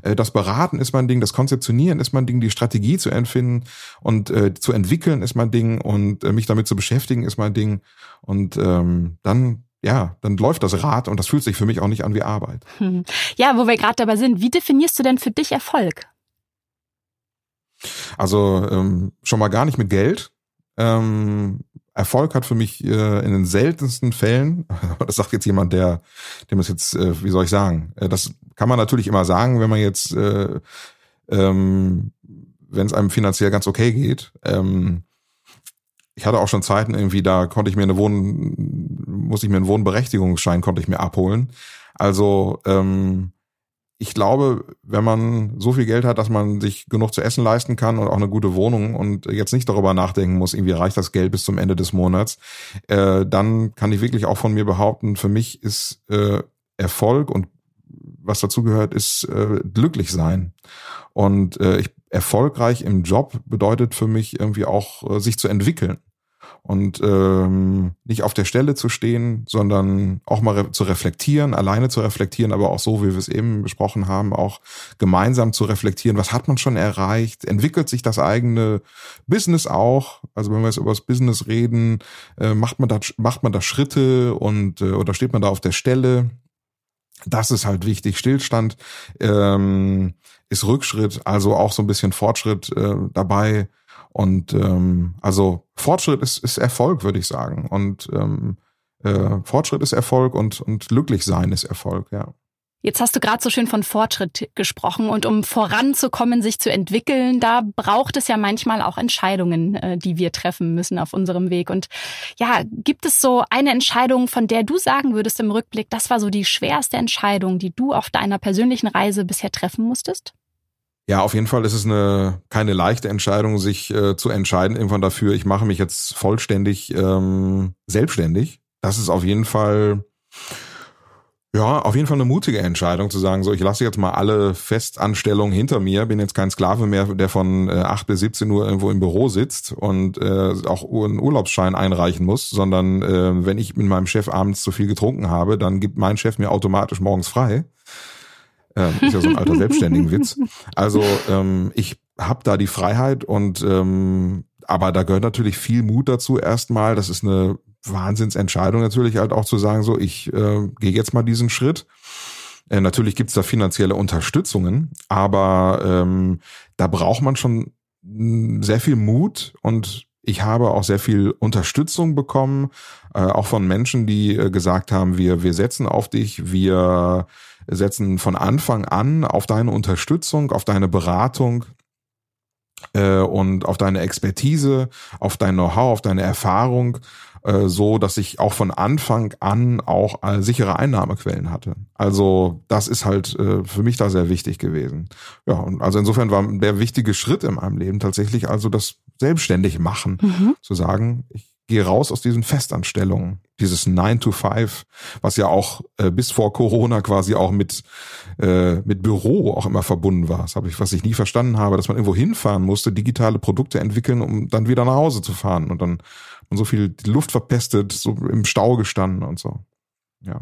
A: äh, das Beraten ist mein Ding, das Konzeptionieren ist mein Ding, die Strategie zu empfinden und äh, zu entwickeln ist mein Ding und äh, mich damit zu beschäftigen ist mein Ding. Und ähm, dann ja, dann läuft das Rad und das fühlt sich für mich auch nicht an wie Arbeit.
B: Hm. <laughs> Ja, wo wir gerade dabei sind, wie definierst du denn für dich Erfolg?
A: Also ähm, schon mal gar nicht mit Geld. Ähm, Erfolg hat für mich äh, in den seltensten Fällen, <laughs> das sagt jetzt jemand, der, dem es jetzt, äh, wie soll ich sagen, äh, das kann man natürlich immer sagen, wenn man jetzt, äh, ähm, wenn es einem finanziell ganz okay geht. Ähm, ich hatte auch schon Zeiten irgendwie, da konnte ich mir eine Wohn, muss ich mir einen Wohnberechtigungsschein konnte ich mir abholen. Also ähm, ich glaube, wenn man so viel Geld hat, dass man sich genug zu essen leisten kann und auch eine gute Wohnung und jetzt nicht darüber nachdenken muss, irgendwie reicht das Geld bis zum Ende des Monats, äh, dann kann ich wirklich auch von mir behaupten, für mich ist äh, Erfolg und was dazu gehört, ist äh, glücklich sein. Und äh, ich, erfolgreich im Job bedeutet für mich irgendwie auch, äh, sich zu entwickeln und ähm, nicht auf der Stelle zu stehen, sondern auch mal re zu reflektieren, alleine zu reflektieren, aber auch so, wie wir es eben besprochen haben, auch gemeinsam zu reflektieren, was hat man schon erreicht, entwickelt sich das eigene Business auch, also wenn wir jetzt über das Business reden, äh, macht man da macht man da Schritte und äh, oder steht man da auf der Stelle? Das ist halt wichtig. Stillstand ähm, ist Rückschritt, also auch so ein bisschen Fortschritt äh, dabei und ähm, also Fortschritt ist, ist Erfolg, würde ich sagen. Und ähm, äh, Fortschritt ist Erfolg und, und glücklich sein ist Erfolg, ja.
B: Jetzt hast du gerade so schön von Fortschritt gesprochen und um voranzukommen, sich zu entwickeln, da braucht es ja manchmal auch Entscheidungen, äh, die wir treffen müssen auf unserem Weg. Und ja, gibt es so eine Entscheidung, von der du sagen würdest im Rückblick, das war so die schwerste Entscheidung, die du auf deiner persönlichen Reise bisher treffen musstest?
A: Ja, auf jeden Fall ist es eine keine leichte Entscheidung, sich äh, zu entscheiden irgendwann dafür, ich mache mich jetzt vollständig ähm, selbstständig. Das ist auf jeden Fall Ja, auf jeden Fall eine mutige Entscheidung zu sagen, so ich lasse jetzt mal alle Festanstellungen hinter mir, bin jetzt kein Sklave mehr, der von äh, 8 bis 17 Uhr irgendwo im Büro sitzt und äh, auch einen Urlaubsschein einreichen muss, sondern äh, wenn ich mit meinem Chef abends zu viel getrunken habe, dann gibt mein Chef mir automatisch morgens frei. Äh, ist ja so ein alter <laughs> Selbstständigen-Witz. Also ähm, ich habe da die Freiheit und ähm, aber da gehört natürlich viel Mut dazu erstmal. Das ist eine Wahnsinnsentscheidung natürlich halt auch zu sagen, so ich äh, gehe jetzt mal diesen Schritt. Äh, natürlich gibt's da finanzielle Unterstützungen, aber ähm, da braucht man schon hm, sehr viel Mut und ich habe auch sehr viel Unterstützung bekommen, äh, auch von Menschen, die äh, gesagt haben, wir, wir setzen auf dich, wir setzen von Anfang an auf deine Unterstützung, auf deine Beratung äh, und auf deine Expertise, auf dein Know-how, auf deine Erfahrung äh, so, dass ich auch von Anfang an auch äh, sichere Einnahmequellen hatte. Also das ist halt äh, für mich da sehr wichtig gewesen. Ja, und also insofern war der wichtige Schritt in meinem Leben tatsächlich also das selbstständig machen, mhm. zu sagen, ich gehe raus aus diesen Festanstellungen, dieses 9 to 5, was ja auch äh, bis vor Corona quasi auch mit äh, mit Büro auch immer verbunden war. Das habe ich, was ich nie verstanden habe, dass man irgendwo hinfahren musste, digitale Produkte entwickeln, um dann wieder nach Hause zu fahren und dann und so viel Luft verpestet, so im Stau gestanden und so. Ja.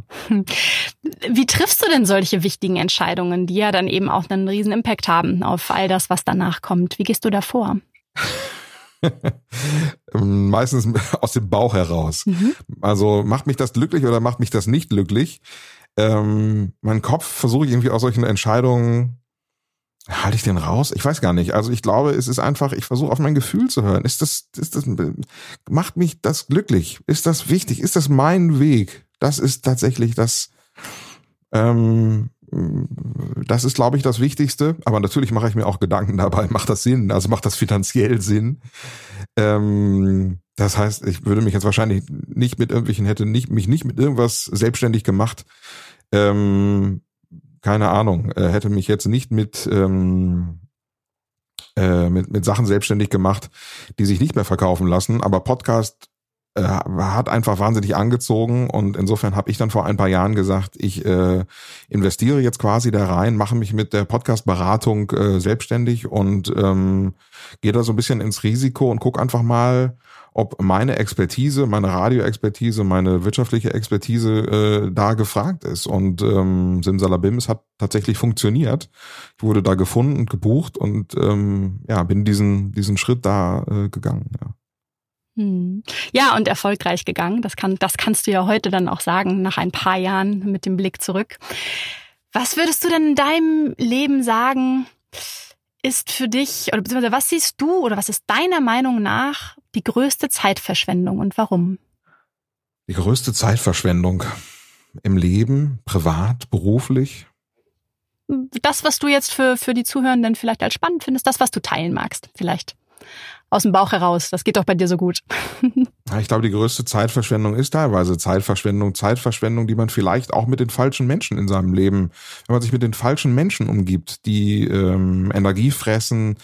B: Wie triffst du denn solche wichtigen Entscheidungen, die ja dann eben auch einen riesen Impact haben auf all das, was danach kommt? Wie gehst du da vor? <laughs>
A: Meistens <laughs> aus dem Bauch heraus. Mhm. Also macht mich das glücklich oder macht mich das nicht glücklich? Ähm, mein Kopf versuche ich irgendwie aus solchen Entscheidungen Halte ich den raus? Ich weiß gar nicht. Also ich glaube, es ist einfach, ich versuche auf mein Gefühl zu hören. Ist das, ist das, macht mich das glücklich? Ist das wichtig? Ist das mein Weg? Das ist tatsächlich das, ähm, das ist, glaube ich, das Wichtigste. Aber natürlich mache ich mir auch Gedanken dabei. Macht das Sinn? Also macht das finanziell Sinn? Ähm, das heißt, ich würde mich jetzt wahrscheinlich nicht mit irgendwelchen, hätte nicht, mich nicht mit irgendwas selbstständig gemacht, ähm, keine Ahnung, äh, hätte mich jetzt nicht mit, ähm, äh, mit, mit Sachen selbstständig gemacht, die sich nicht mehr verkaufen lassen. Aber Podcast äh, hat einfach wahnsinnig angezogen und insofern habe ich dann vor ein paar Jahren gesagt, ich äh, investiere jetzt quasi da rein, mache mich mit der Podcast-Beratung äh, selbstständig und ähm, gehe da so ein bisschen ins Risiko und guck einfach mal, ob meine Expertise, meine Radioexpertise, meine wirtschaftliche Expertise äh, da gefragt ist. Und ähm, Simsalabim, es hat tatsächlich funktioniert. Ich wurde da gefunden und gebucht und ähm, ja, bin diesen, diesen Schritt da äh, gegangen. Ja.
B: Hm. Ja, und erfolgreich gegangen. Das, kann, das kannst du ja heute dann auch sagen, nach ein paar Jahren mit dem Blick zurück. Was würdest du denn in deinem Leben sagen, ist für dich, oder beziehungsweise was siehst du oder was ist deiner Meinung nach die größte Zeitverschwendung und warum?
A: Die größte Zeitverschwendung im Leben, privat, beruflich?
B: Das, was du jetzt für, für die Zuhörenden vielleicht als spannend findest, das, was du teilen magst, vielleicht aus dem Bauch heraus. Das geht doch bei dir so gut. <laughs>
A: ich glaube, die größte Zeitverschwendung ist teilweise Zeitverschwendung, Zeitverschwendung, die man vielleicht auch mit den falschen Menschen in seinem Leben, wenn man sich mit den falschen Menschen umgibt, die ähm, Energie fressen,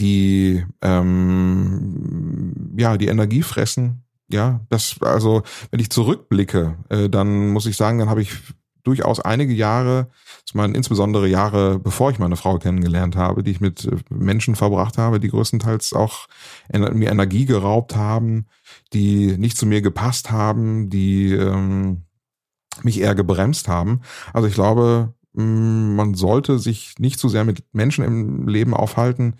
A: die ähm, ja die Energie fressen. Ja, das also, wenn ich zurückblicke, äh, dann muss ich sagen, dann habe ich durchaus einige Jahre, ich meine insbesondere Jahre, bevor ich meine Frau kennengelernt habe, die ich mit äh, Menschen verbracht habe, die größtenteils auch mir Energie geraubt haben, die nicht zu mir gepasst haben, die ähm, mich eher gebremst haben. Also ich glaube, mm, man sollte sich nicht zu sehr mit Menschen im Leben aufhalten,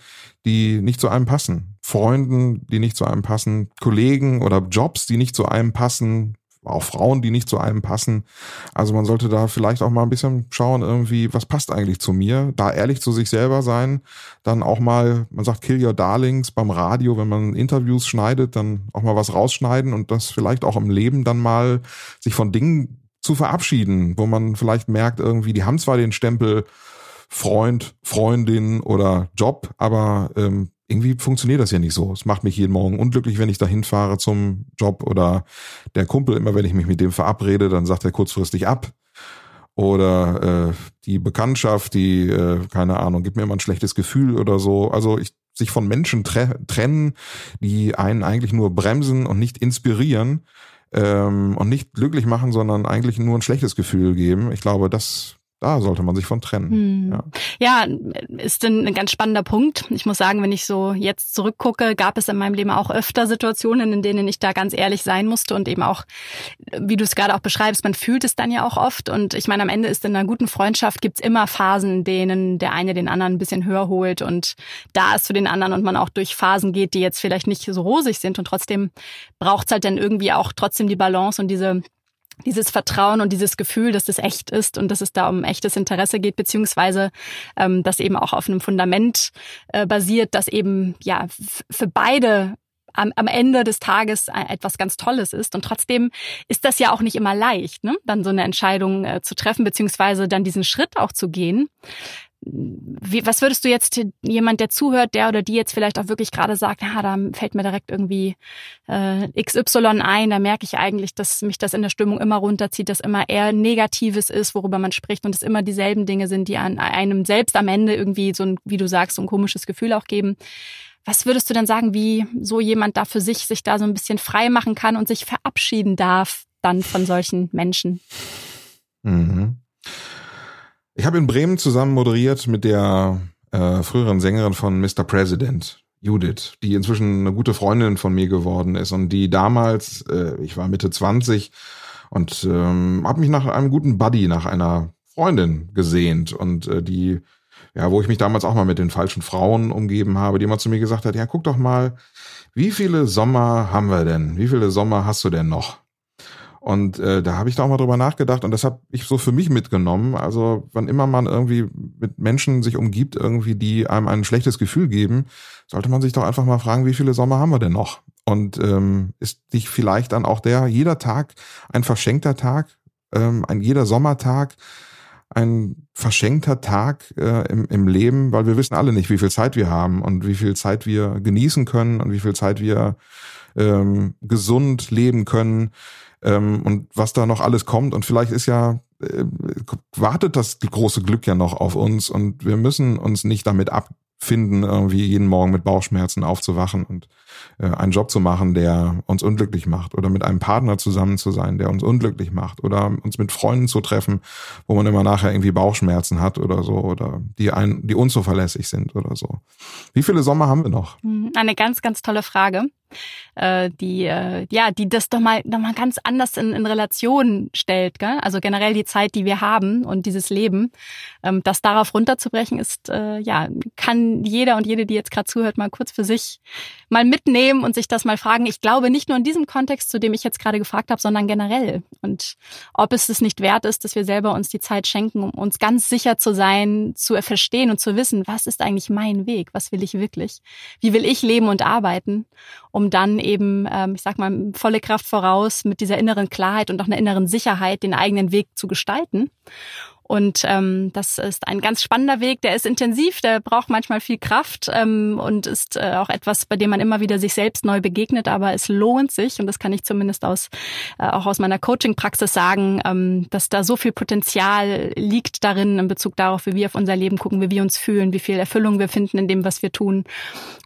A: die nicht zu einem passen. Freunden, die nicht zu einem passen, Kollegen oder Jobs, die nicht zu einem passen, auch Frauen, die nicht zu einem passen. Also man sollte da vielleicht auch mal ein bisschen schauen, irgendwie, was passt eigentlich zu mir? Da ehrlich zu sich selber sein, dann auch mal, man sagt Kill Your Darlings beim Radio, wenn man Interviews schneidet, dann auch mal was rausschneiden und das vielleicht auch im Leben dann mal sich von Dingen zu verabschieden, wo man vielleicht merkt, irgendwie, die haben zwar den Stempel Freund, Freundin oder Job, aber ähm, irgendwie funktioniert das ja nicht so. Es macht mich jeden Morgen unglücklich, wenn ich dahin fahre zum Job oder der Kumpel immer, wenn ich mich mit dem verabrede, dann sagt er kurzfristig ab. Oder äh, die Bekanntschaft, die, äh, keine Ahnung, gibt mir immer ein schlechtes Gefühl oder so. Also ich sich von Menschen tre trennen, die einen eigentlich nur bremsen und nicht inspirieren, ähm, und nicht glücklich machen, sondern eigentlich nur ein schlechtes Gefühl geben. Ich glaube, das da sollte man sich von trennen.
B: Hm. Ja. ja, ist ein ganz spannender Punkt. Ich muss sagen, wenn ich so jetzt zurückgucke, gab es in meinem Leben auch öfter Situationen, in denen ich da ganz ehrlich sein musste und eben auch, wie du es gerade auch beschreibst, man fühlt es dann ja auch oft. Und ich meine, am Ende ist in einer guten Freundschaft gibt's immer Phasen, in denen der eine den anderen ein bisschen höher holt und da ist für den anderen und man auch durch Phasen geht, die jetzt vielleicht nicht so rosig sind und trotzdem braucht's halt dann irgendwie auch trotzdem die Balance und diese dieses Vertrauen und dieses Gefühl, dass das echt ist und dass es da um echtes Interesse geht, beziehungsweise ähm, das eben auch auf einem Fundament äh, basiert, das eben ja für beide am, am Ende des Tages e-, etwas ganz Tolles ist. Und trotzdem ist das ja auch nicht immer leicht, ne? dann so eine Entscheidung äh, zu treffen, beziehungsweise dann diesen Schritt auch zu gehen. Wie, was würdest du jetzt jemand, der zuhört, der oder die jetzt vielleicht auch wirklich gerade sagt, ja, da fällt mir direkt irgendwie äh, XY ein, da merke ich eigentlich, dass mich das in der Stimmung immer runterzieht, dass immer eher Negatives ist, worüber man spricht und es immer dieselben Dinge sind, die an einem selbst am Ende irgendwie so ein, wie du sagst, so ein komisches Gefühl auch geben. Was würdest du denn sagen, wie so jemand da für sich sich da so ein bisschen frei machen kann und sich verabschieden darf dann von solchen Menschen?
A: Mhm. Ich habe in Bremen zusammen moderiert mit der äh, früheren Sängerin von Mr. President, Judith, die inzwischen eine gute Freundin von mir geworden ist und die damals, äh, ich war Mitte 20 und ähm, habe mich nach einem guten Buddy, nach einer Freundin gesehnt und äh, die, ja, wo ich mich damals auch mal mit den falschen Frauen umgeben habe, die immer zu mir gesagt hat, ja, guck doch mal, wie viele Sommer haben wir denn? Wie viele Sommer hast du denn noch? Und äh, da habe ich da auch mal drüber nachgedacht und das habe ich so für mich mitgenommen. Also wann immer man irgendwie mit Menschen sich umgibt, irgendwie, die einem ein schlechtes Gefühl geben, sollte man sich doch einfach mal fragen, wie viele Sommer haben wir denn noch? Und ähm, ist nicht vielleicht dann auch der, jeder Tag ein verschenkter Tag, ähm, ein jeder Sommertag, ein verschenkter Tag äh, im, im Leben, weil wir wissen alle nicht, wie viel Zeit wir haben und wie viel Zeit wir genießen können und wie viel Zeit wir ähm, gesund leben können ähm, und was da noch alles kommt. Und vielleicht ist ja, äh, wartet das große Glück ja noch auf uns und wir müssen uns nicht damit abfinden, irgendwie jeden Morgen mit Bauchschmerzen aufzuwachen und äh, einen Job zu machen, der uns unglücklich macht oder mit einem Partner zusammen zu sein, der uns unglücklich macht oder uns mit Freunden zu treffen, wo man immer nachher irgendwie Bauchschmerzen hat oder so oder die ein, die unzuverlässig sind oder so. Wie viele Sommer haben wir noch?
B: Hm, eine ganz, ganz tolle Frage äh, die äh, ja die das doch mal noch mal ganz anders in, in Relation stellt gell? also generell die Zeit die wir haben und dieses Leben. Ähm, das darauf runterzubrechen ist äh, ja kann jeder und jede die jetzt gerade zuhört mal kurz für sich mal mitnehmen und sich das mal fragen. Ich glaube nicht nur in diesem Kontext zu dem ich jetzt gerade gefragt habe sondern generell. Und ob es es nicht wert ist dass wir selber uns die Zeit schenken um uns ganz sicher zu sein zu verstehen und zu wissen was ist eigentlich mein Weg? Was will ich wirklich? Wie will ich leben und arbeiten um dann eben, ähm, ich sag mal, volle Kraft voraus mit dieser inneren Klarheit und auch einer inneren Sicherheit den eigenen Weg zu gestalten. Und ähm, das ist ein ganz spannender Weg, der ist intensiv, der braucht manchmal viel Kraft ähm, und ist äh, auch etwas, bei dem man immer wieder sich selbst neu begegnet, aber es lohnt sich und das kann ich zumindest aus äh, auch aus meiner Coaching-Praxis sagen, ähm, dass da so viel Potenzial liegt darin in Bezug darauf, wie wir auf unser Leben gucken, wie wir uns fühlen, wie viel Erfüllung wir finden in dem, was wir tun.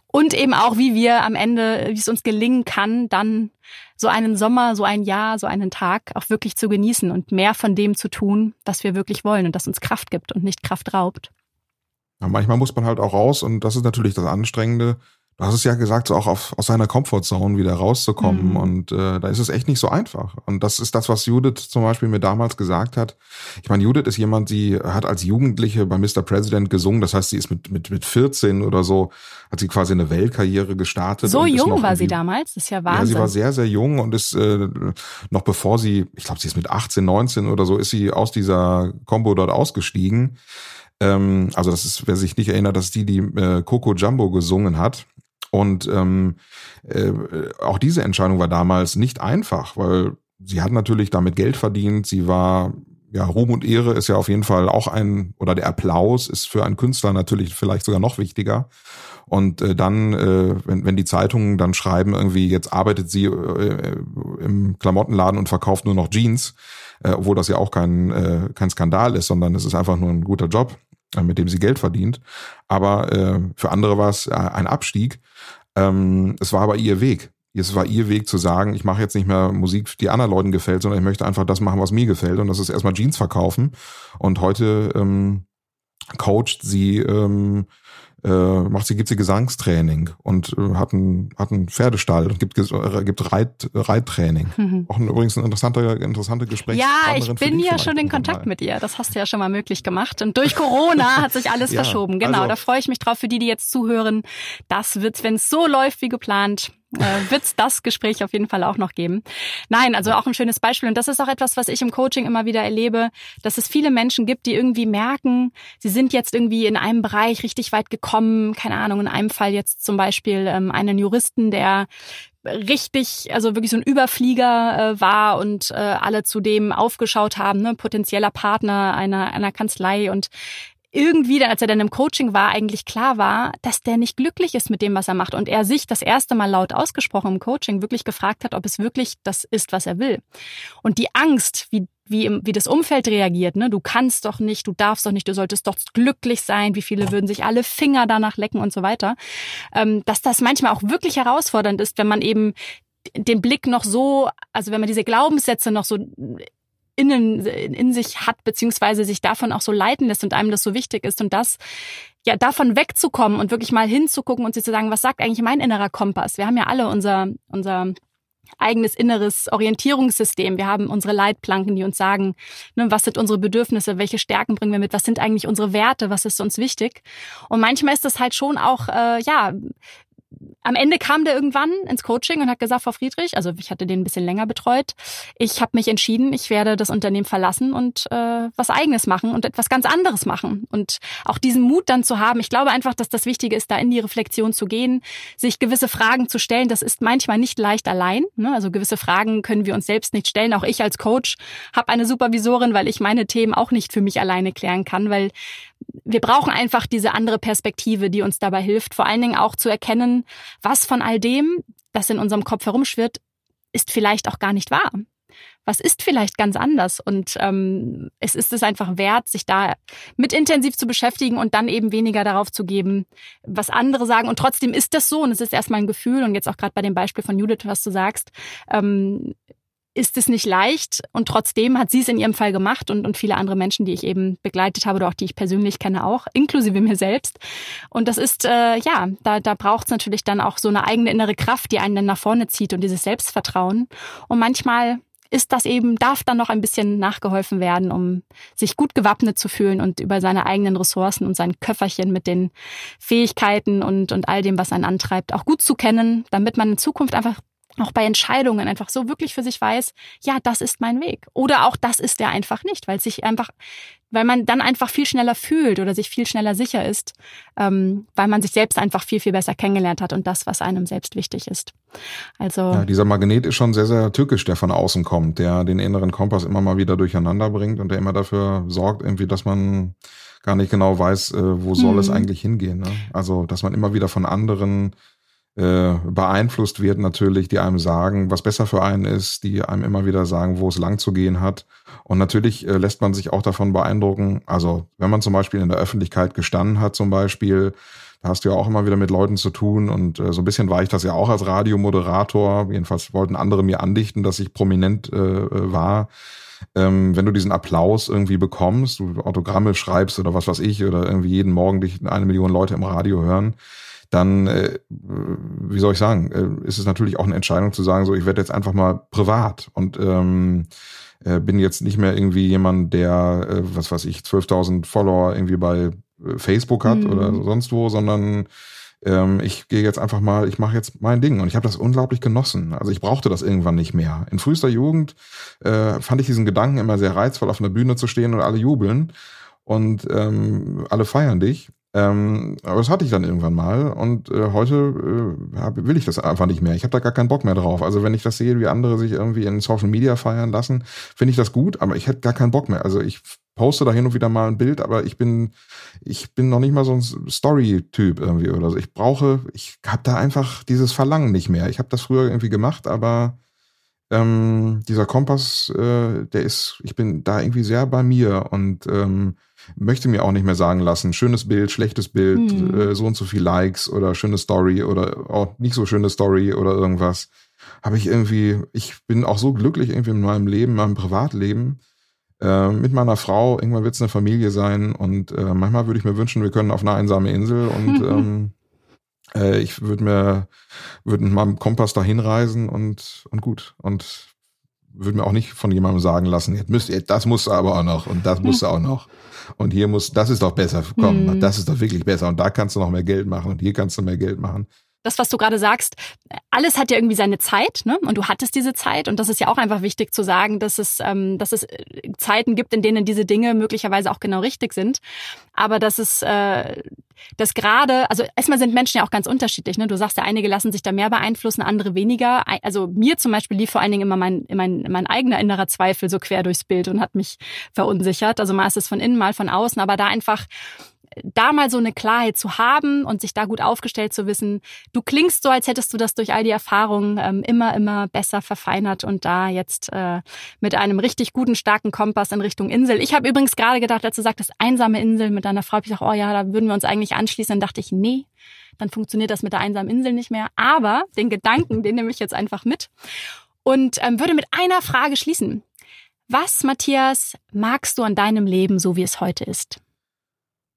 B: Und eben auch, wie wir am Ende, wie es uns gelingen kann, dann so einen Sommer, so ein Jahr, so einen Tag auch wirklich zu genießen und mehr von dem zu tun, was wir wirklich wollen und das uns Kraft gibt und nicht Kraft raubt.
A: Ja, manchmal muss man halt auch raus und das ist natürlich das Anstrengende, du hast es ja gesagt, so auch auf, aus seiner Comfortzone wieder rauszukommen. Mhm. Und äh, da ist es echt nicht so einfach. Und das ist das, was Judith zum Beispiel mir damals gesagt hat. Ich meine, Judith ist jemand, die hat als Jugendliche bei Mr. President gesungen. Das heißt, sie ist mit, mit, mit 14 oder so, hat sie quasi eine Weltkarriere gestartet.
B: So jung war sie damals, das ist ja Wahnsinn. Ja,
A: sie war sehr, sehr jung und ist äh, noch bevor sie, ich glaube, sie ist mit 18, 19 oder so, ist sie aus dieser Combo dort ausgestiegen. Ähm, also das ist, wer sich nicht erinnert, dass die die äh, Coco Jumbo gesungen hat. Und ähm, äh, auch diese Entscheidung war damals nicht einfach, weil sie hat natürlich damit Geld verdient. Sie war ja, Ruhm und Ehre ist ja auf jeden Fall auch ein, oder der Applaus ist für einen Künstler natürlich vielleicht sogar noch wichtiger. Und äh, dann, äh, wenn, wenn die Zeitungen dann schreiben, irgendwie jetzt arbeitet sie äh, im Klamottenladen und verkauft nur noch Jeans, äh, obwohl das ja auch kein, äh, kein Skandal ist, sondern es ist einfach nur ein guter Job, äh, mit dem sie Geld verdient. Aber äh, für andere war es äh, ein Abstieg. Ähm, es war aber ihr Weg. es war ihr Weg zu sagen, ich mache jetzt nicht mehr Musik, die anderen Leuten gefällt, sondern ich möchte einfach das machen, was mir gefällt. Und das ist erstmal Jeans verkaufen. Und heute ähm, coacht sie äh, macht sie, gibt sie Gesangstraining und äh, hat einen hat einen Pferdestall und gibt, äh, gibt Reit, Reittraining. Mhm. Auch ein, übrigens ein interessanter, interessante Gespräch.
B: Ja, ich bin ja schon in Kontakt mal. mit ihr. Das hast du ja schon mal möglich gemacht. Und durch Corona <laughs> hat sich alles ja, verschoben. Genau, also, da freue ich mich drauf für die, die jetzt zuhören. Das wird, wenn es so läuft wie geplant, äh, wird es das Gespräch auf jeden Fall auch noch geben. Nein, also auch ein schönes Beispiel. Und das ist auch etwas, was ich im Coaching immer wieder erlebe, dass es viele Menschen gibt, die irgendwie merken, sie sind jetzt irgendwie in einem Bereich richtig weit gekommen. Keine Ahnung, in einem Fall jetzt zum Beispiel ähm, einen Juristen, der richtig, also wirklich so ein Überflieger äh, war und äh, alle zu dem aufgeschaut haben, ne, potenzieller Partner einer, einer Kanzlei und irgendwie, dann, als er dann im Coaching war, eigentlich klar war, dass der nicht glücklich ist mit dem, was er macht. Und er sich das erste Mal laut ausgesprochen im Coaching wirklich gefragt hat, ob es wirklich das ist, was er will. Und die Angst, wie wie, wie das Umfeld reagiert. Ne? Du kannst doch nicht, du darfst doch nicht, du solltest doch glücklich sein. Wie viele würden sich alle Finger danach lecken und so weiter. Ähm, dass das manchmal auch wirklich herausfordernd ist, wenn man eben den Blick noch so, also wenn man diese Glaubenssätze noch so innen, in sich hat, beziehungsweise sich davon auch so leiten lässt und einem das so wichtig ist und das ja davon wegzukommen und wirklich mal hinzugucken und sich zu sagen, was sagt eigentlich mein innerer Kompass? Wir haben ja alle unser, unser eigenes inneres Orientierungssystem. Wir haben unsere Leitplanken, die uns sagen, ne, was sind unsere Bedürfnisse, welche Stärken bringen wir mit, was sind eigentlich unsere Werte, was ist uns wichtig. Und manchmal ist das halt schon auch, äh, ja, am Ende kam der irgendwann ins Coaching und hat gesagt, Frau Friedrich, also ich hatte den ein bisschen länger betreut, ich habe mich entschieden, ich werde das Unternehmen verlassen und äh, was eigenes machen und etwas ganz anderes machen. Und auch diesen Mut dann zu haben, ich glaube einfach, dass das Wichtige ist, da in die Reflexion zu gehen, sich gewisse Fragen zu stellen. Das ist manchmal nicht leicht allein. Ne? Also gewisse Fragen können wir uns selbst nicht stellen. Auch ich als Coach habe eine Supervisorin, weil ich meine Themen auch nicht für mich alleine klären kann, weil wir brauchen einfach diese andere Perspektive, die uns dabei hilft, vor allen Dingen auch zu erkennen, was von all dem, das in unserem Kopf herumschwirrt, ist vielleicht auch gar nicht wahr. Was ist vielleicht ganz anders? Und ähm, es ist es einfach wert, sich da mit intensiv zu beschäftigen und dann eben weniger darauf zu geben, was andere sagen. Und trotzdem ist das so und es ist erstmal ein Gefühl. Und jetzt auch gerade bei dem Beispiel von Judith, was du sagst, ähm, ist es nicht leicht und trotzdem hat sie es in ihrem Fall gemacht und, und viele andere Menschen, die ich eben begleitet habe oder auch die ich persönlich kenne auch, inklusive mir selbst. Und das ist, äh, ja, da, da braucht es natürlich dann auch so eine eigene innere Kraft, die einen dann nach vorne zieht und dieses Selbstvertrauen. Und manchmal ist das eben, darf dann noch ein bisschen nachgeholfen werden, um sich gut gewappnet zu fühlen und über seine eigenen Ressourcen und sein Köfferchen mit den Fähigkeiten und, und all dem, was einen antreibt, auch gut zu kennen, damit man in Zukunft einfach auch bei Entscheidungen einfach so wirklich für sich weiß, ja, das ist mein Weg. Oder auch das ist der einfach nicht, weil sich einfach, weil man dann einfach viel schneller fühlt oder sich viel schneller sicher ist, ähm, weil man sich selbst einfach viel, viel besser kennengelernt hat und das, was einem selbst wichtig ist. Also.
A: Ja, dieser Magnet ist schon sehr, sehr tückisch, der von außen kommt, der den inneren Kompass immer mal wieder durcheinander bringt und der immer dafür sorgt, irgendwie, dass man gar nicht genau weiß, äh, wo soll hm. es mhm. eigentlich hingehen. Ne? Also, dass man immer wieder von anderen äh, beeinflusst wird natürlich, die einem sagen, was besser für einen ist, die einem immer wieder sagen, wo es lang zu gehen hat. Und natürlich äh, lässt man sich auch davon beeindrucken. Also wenn man zum Beispiel in der Öffentlichkeit gestanden hat, zum Beispiel, da hast du ja auch immer wieder mit Leuten zu tun und äh, so ein bisschen war ich das ja auch als Radiomoderator. Jedenfalls wollten andere mir andichten, dass ich prominent äh, war. Ähm, wenn du diesen Applaus irgendwie bekommst, du Autogramme schreibst oder was weiß ich, oder irgendwie jeden Morgen dich eine Million Leute im Radio hören, dann, äh, wie soll ich sagen, äh, ist es natürlich auch eine Entscheidung zu sagen, so ich werde jetzt einfach mal privat und ähm, äh, bin jetzt nicht mehr irgendwie jemand, der, äh, was weiß ich, 12.000 Follower irgendwie bei äh, Facebook hat mhm. oder sonst wo, sondern ähm, ich gehe jetzt einfach mal, ich mache jetzt mein Ding und ich habe das unglaublich genossen. Also ich brauchte das irgendwann nicht mehr. In frühester Jugend äh, fand ich diesen Gedanken immer sehr reizvoll, auf einer Bühne zu stehen und alle jubeln und ähm, alle feiern dich. Ähm, aber das hatte ich dann irgendwann mal und äh, heute äh, hab, will ich das einfach nicht mehr. Ich habe da gar keinen Bock mehr drauf. Also wenn ich das sehe, wie andere sich irgendwie in Social Media feiern lassen, finde ich das gut, aber ich hätte gar keinen Bock mehr. Also ich poste da hin und wieder mal ein Bild, aber ich bin ich bin noch nicht mal so ein Story-Typ irgendwie oder so. Ich brauche, ich habe da einfach dieses Verlangen nicht mehr. Ich habe das früher irgendwie gemacht, aber ähm, dieser Kompass, äh, der ist, ich bin da irgendwie sehr bei mir und ähm, möchte mir auch nicht mehr sagen lassen, schönes Bild, schlechtes Bild, mhm. äh, so und so viel Likes oder schöne Story oder auch nicht so schöne Story oder irgendwas. Habe ich irgendwie, ich bin auch so glücklich irgendwie in meinem Leben, meinem Privatleben, äh, mit meiner Frau. Irgendwann wird es eine Familie sein und äh, manchmal würde ich mir wünschen, wir können auf eine einsame Insel und <laughs> ähm, äh, ich würde mir, würde mit meinem Kompass da hinreisen und, und gut. Und würde mir auch nicht von jemandem sagen lassen, jetzt müsst, das muss aber auch noch und das muss <laughs> auch noch. Und hier muss, das ist doch besser, komm, hm. das ist doch wirklich besser und da kannst du noch mehr Geld machen und hier kannst du mehr Geld machen
B: das, was du gerade sagst, alles hat ja irgendwie seine Zeit, ne? Und du hattest diese Zeit. Und das ist ja auch einfach wichtig zu sagen, dass es, ähm, dass es äh, Zeiten gibt, in denen diese Dinge möglicherweise auch genau richtig sind. Aber dass es, äh, dass gerade, also erstmal sind Menschen ja auch ganz unterschiedlich. Ne? Du sagst ja, einige lassen sich da mehr beeinflussen, andere weniger. Also mir zum Beispiel lief vor allen Dingen immer mein, mein, mein eigener innerer Zweifel so quer durchs Bild und hat mich verunsichert. Also mal ist es von innen, mal von außen, aber da einfach da mal so eine Klarheit zu haben und sich da gut aufgestellt zu wissen, du klingst so, als hättest du das durch all die Erfahrungen ähm, immer, immer besser verfeinert und da jetzt äh, mit einem richtig guten, starken Kompass in Richtung Insel. Ich habe übrigens gerade gedacht, als du sagtest, einsame Insel mit deiner Frau, hab ich gesagt, oh ja, da würden wir uns eigentlich anschließen. Dann dachte ich, nee, dann funktioniert das mit der einsamen Insel nicht mehr. Aber den Gedanken, den nehme ich jetzt einfach mit und ähm, würde mit einer Frage schließen. Was, Matthias, magst du an deinem Leben so, wie es heute ist?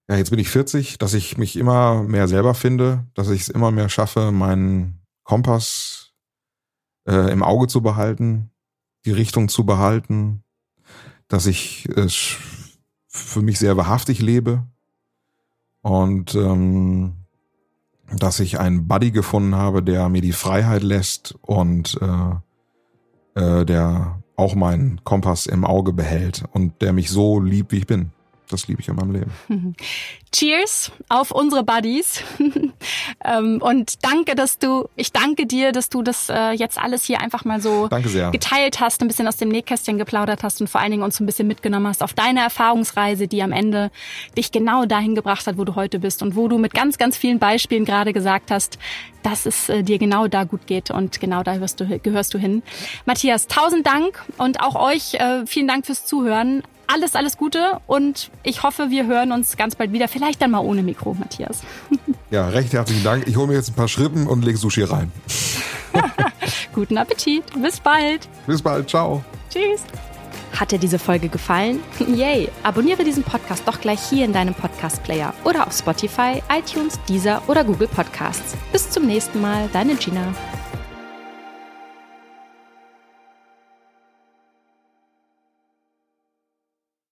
A: Ja, jetzt bin ich 40, dass ich mich immer mehr selber finde, dass ich es immer mehr schaffe, meinen Kompass äh, im Auge zu behalten, die Richtung zu behalten, dass ich es für mich sehr wahrhaftig lebe und ähm, dass ich einen Buddy gefunden habe, der mir die Freiheit lässt und äh, äh, der auch meinen Kompass im Auge behält und der mich so liebt, wie ich bin das liebe ich in meinem Leben. <laughs>
B: Cheers auf unsere Buddies. <laughs> Ähm, und danke, dass du, ich danke dir, dass du das äh, jetzt alles hier einfach mal so geteilt hast, ein bisschen aus dem Nähkästchen geplaudert hast und vor allen Dingen uns ein bisschen mitgenommen hast auf deine Erfahrungsreise, die am Ende dich genau dahin gebracht hat, wo du heute bist und wo du mit ganz, ganz vielen Beispielen gerade gesagt hast, dass es äh, dir genau da gut geht und genau da gehörst du, gehörst du hin. Matthias, tausend Dank und auch euch äh, vielen Dank fürs Zuhören alles, alles Gute und ich hoffe, wir hören uns ganz bald wieder. Vielleicht dann mal ohne Mikro, Matthias. <laughs>
A: Ja, recht herzlichen Dank. Ich hole mir jetzt ein paar Schrippen und lege Sushi rein. <laughs>
B: Guten Appetit. Bis bald.
A: Bis bald. Ciao.
B: Tschüss. Hat dir diese Folge gefallen? <laughs> Yay! Abonniere diesen Podcast doch gleich hier in deinem Podcast-Player oder auf Spotify, iTunes, Deezer oder Google Podcasts. Bis zum nächsten Mal, deine Gina.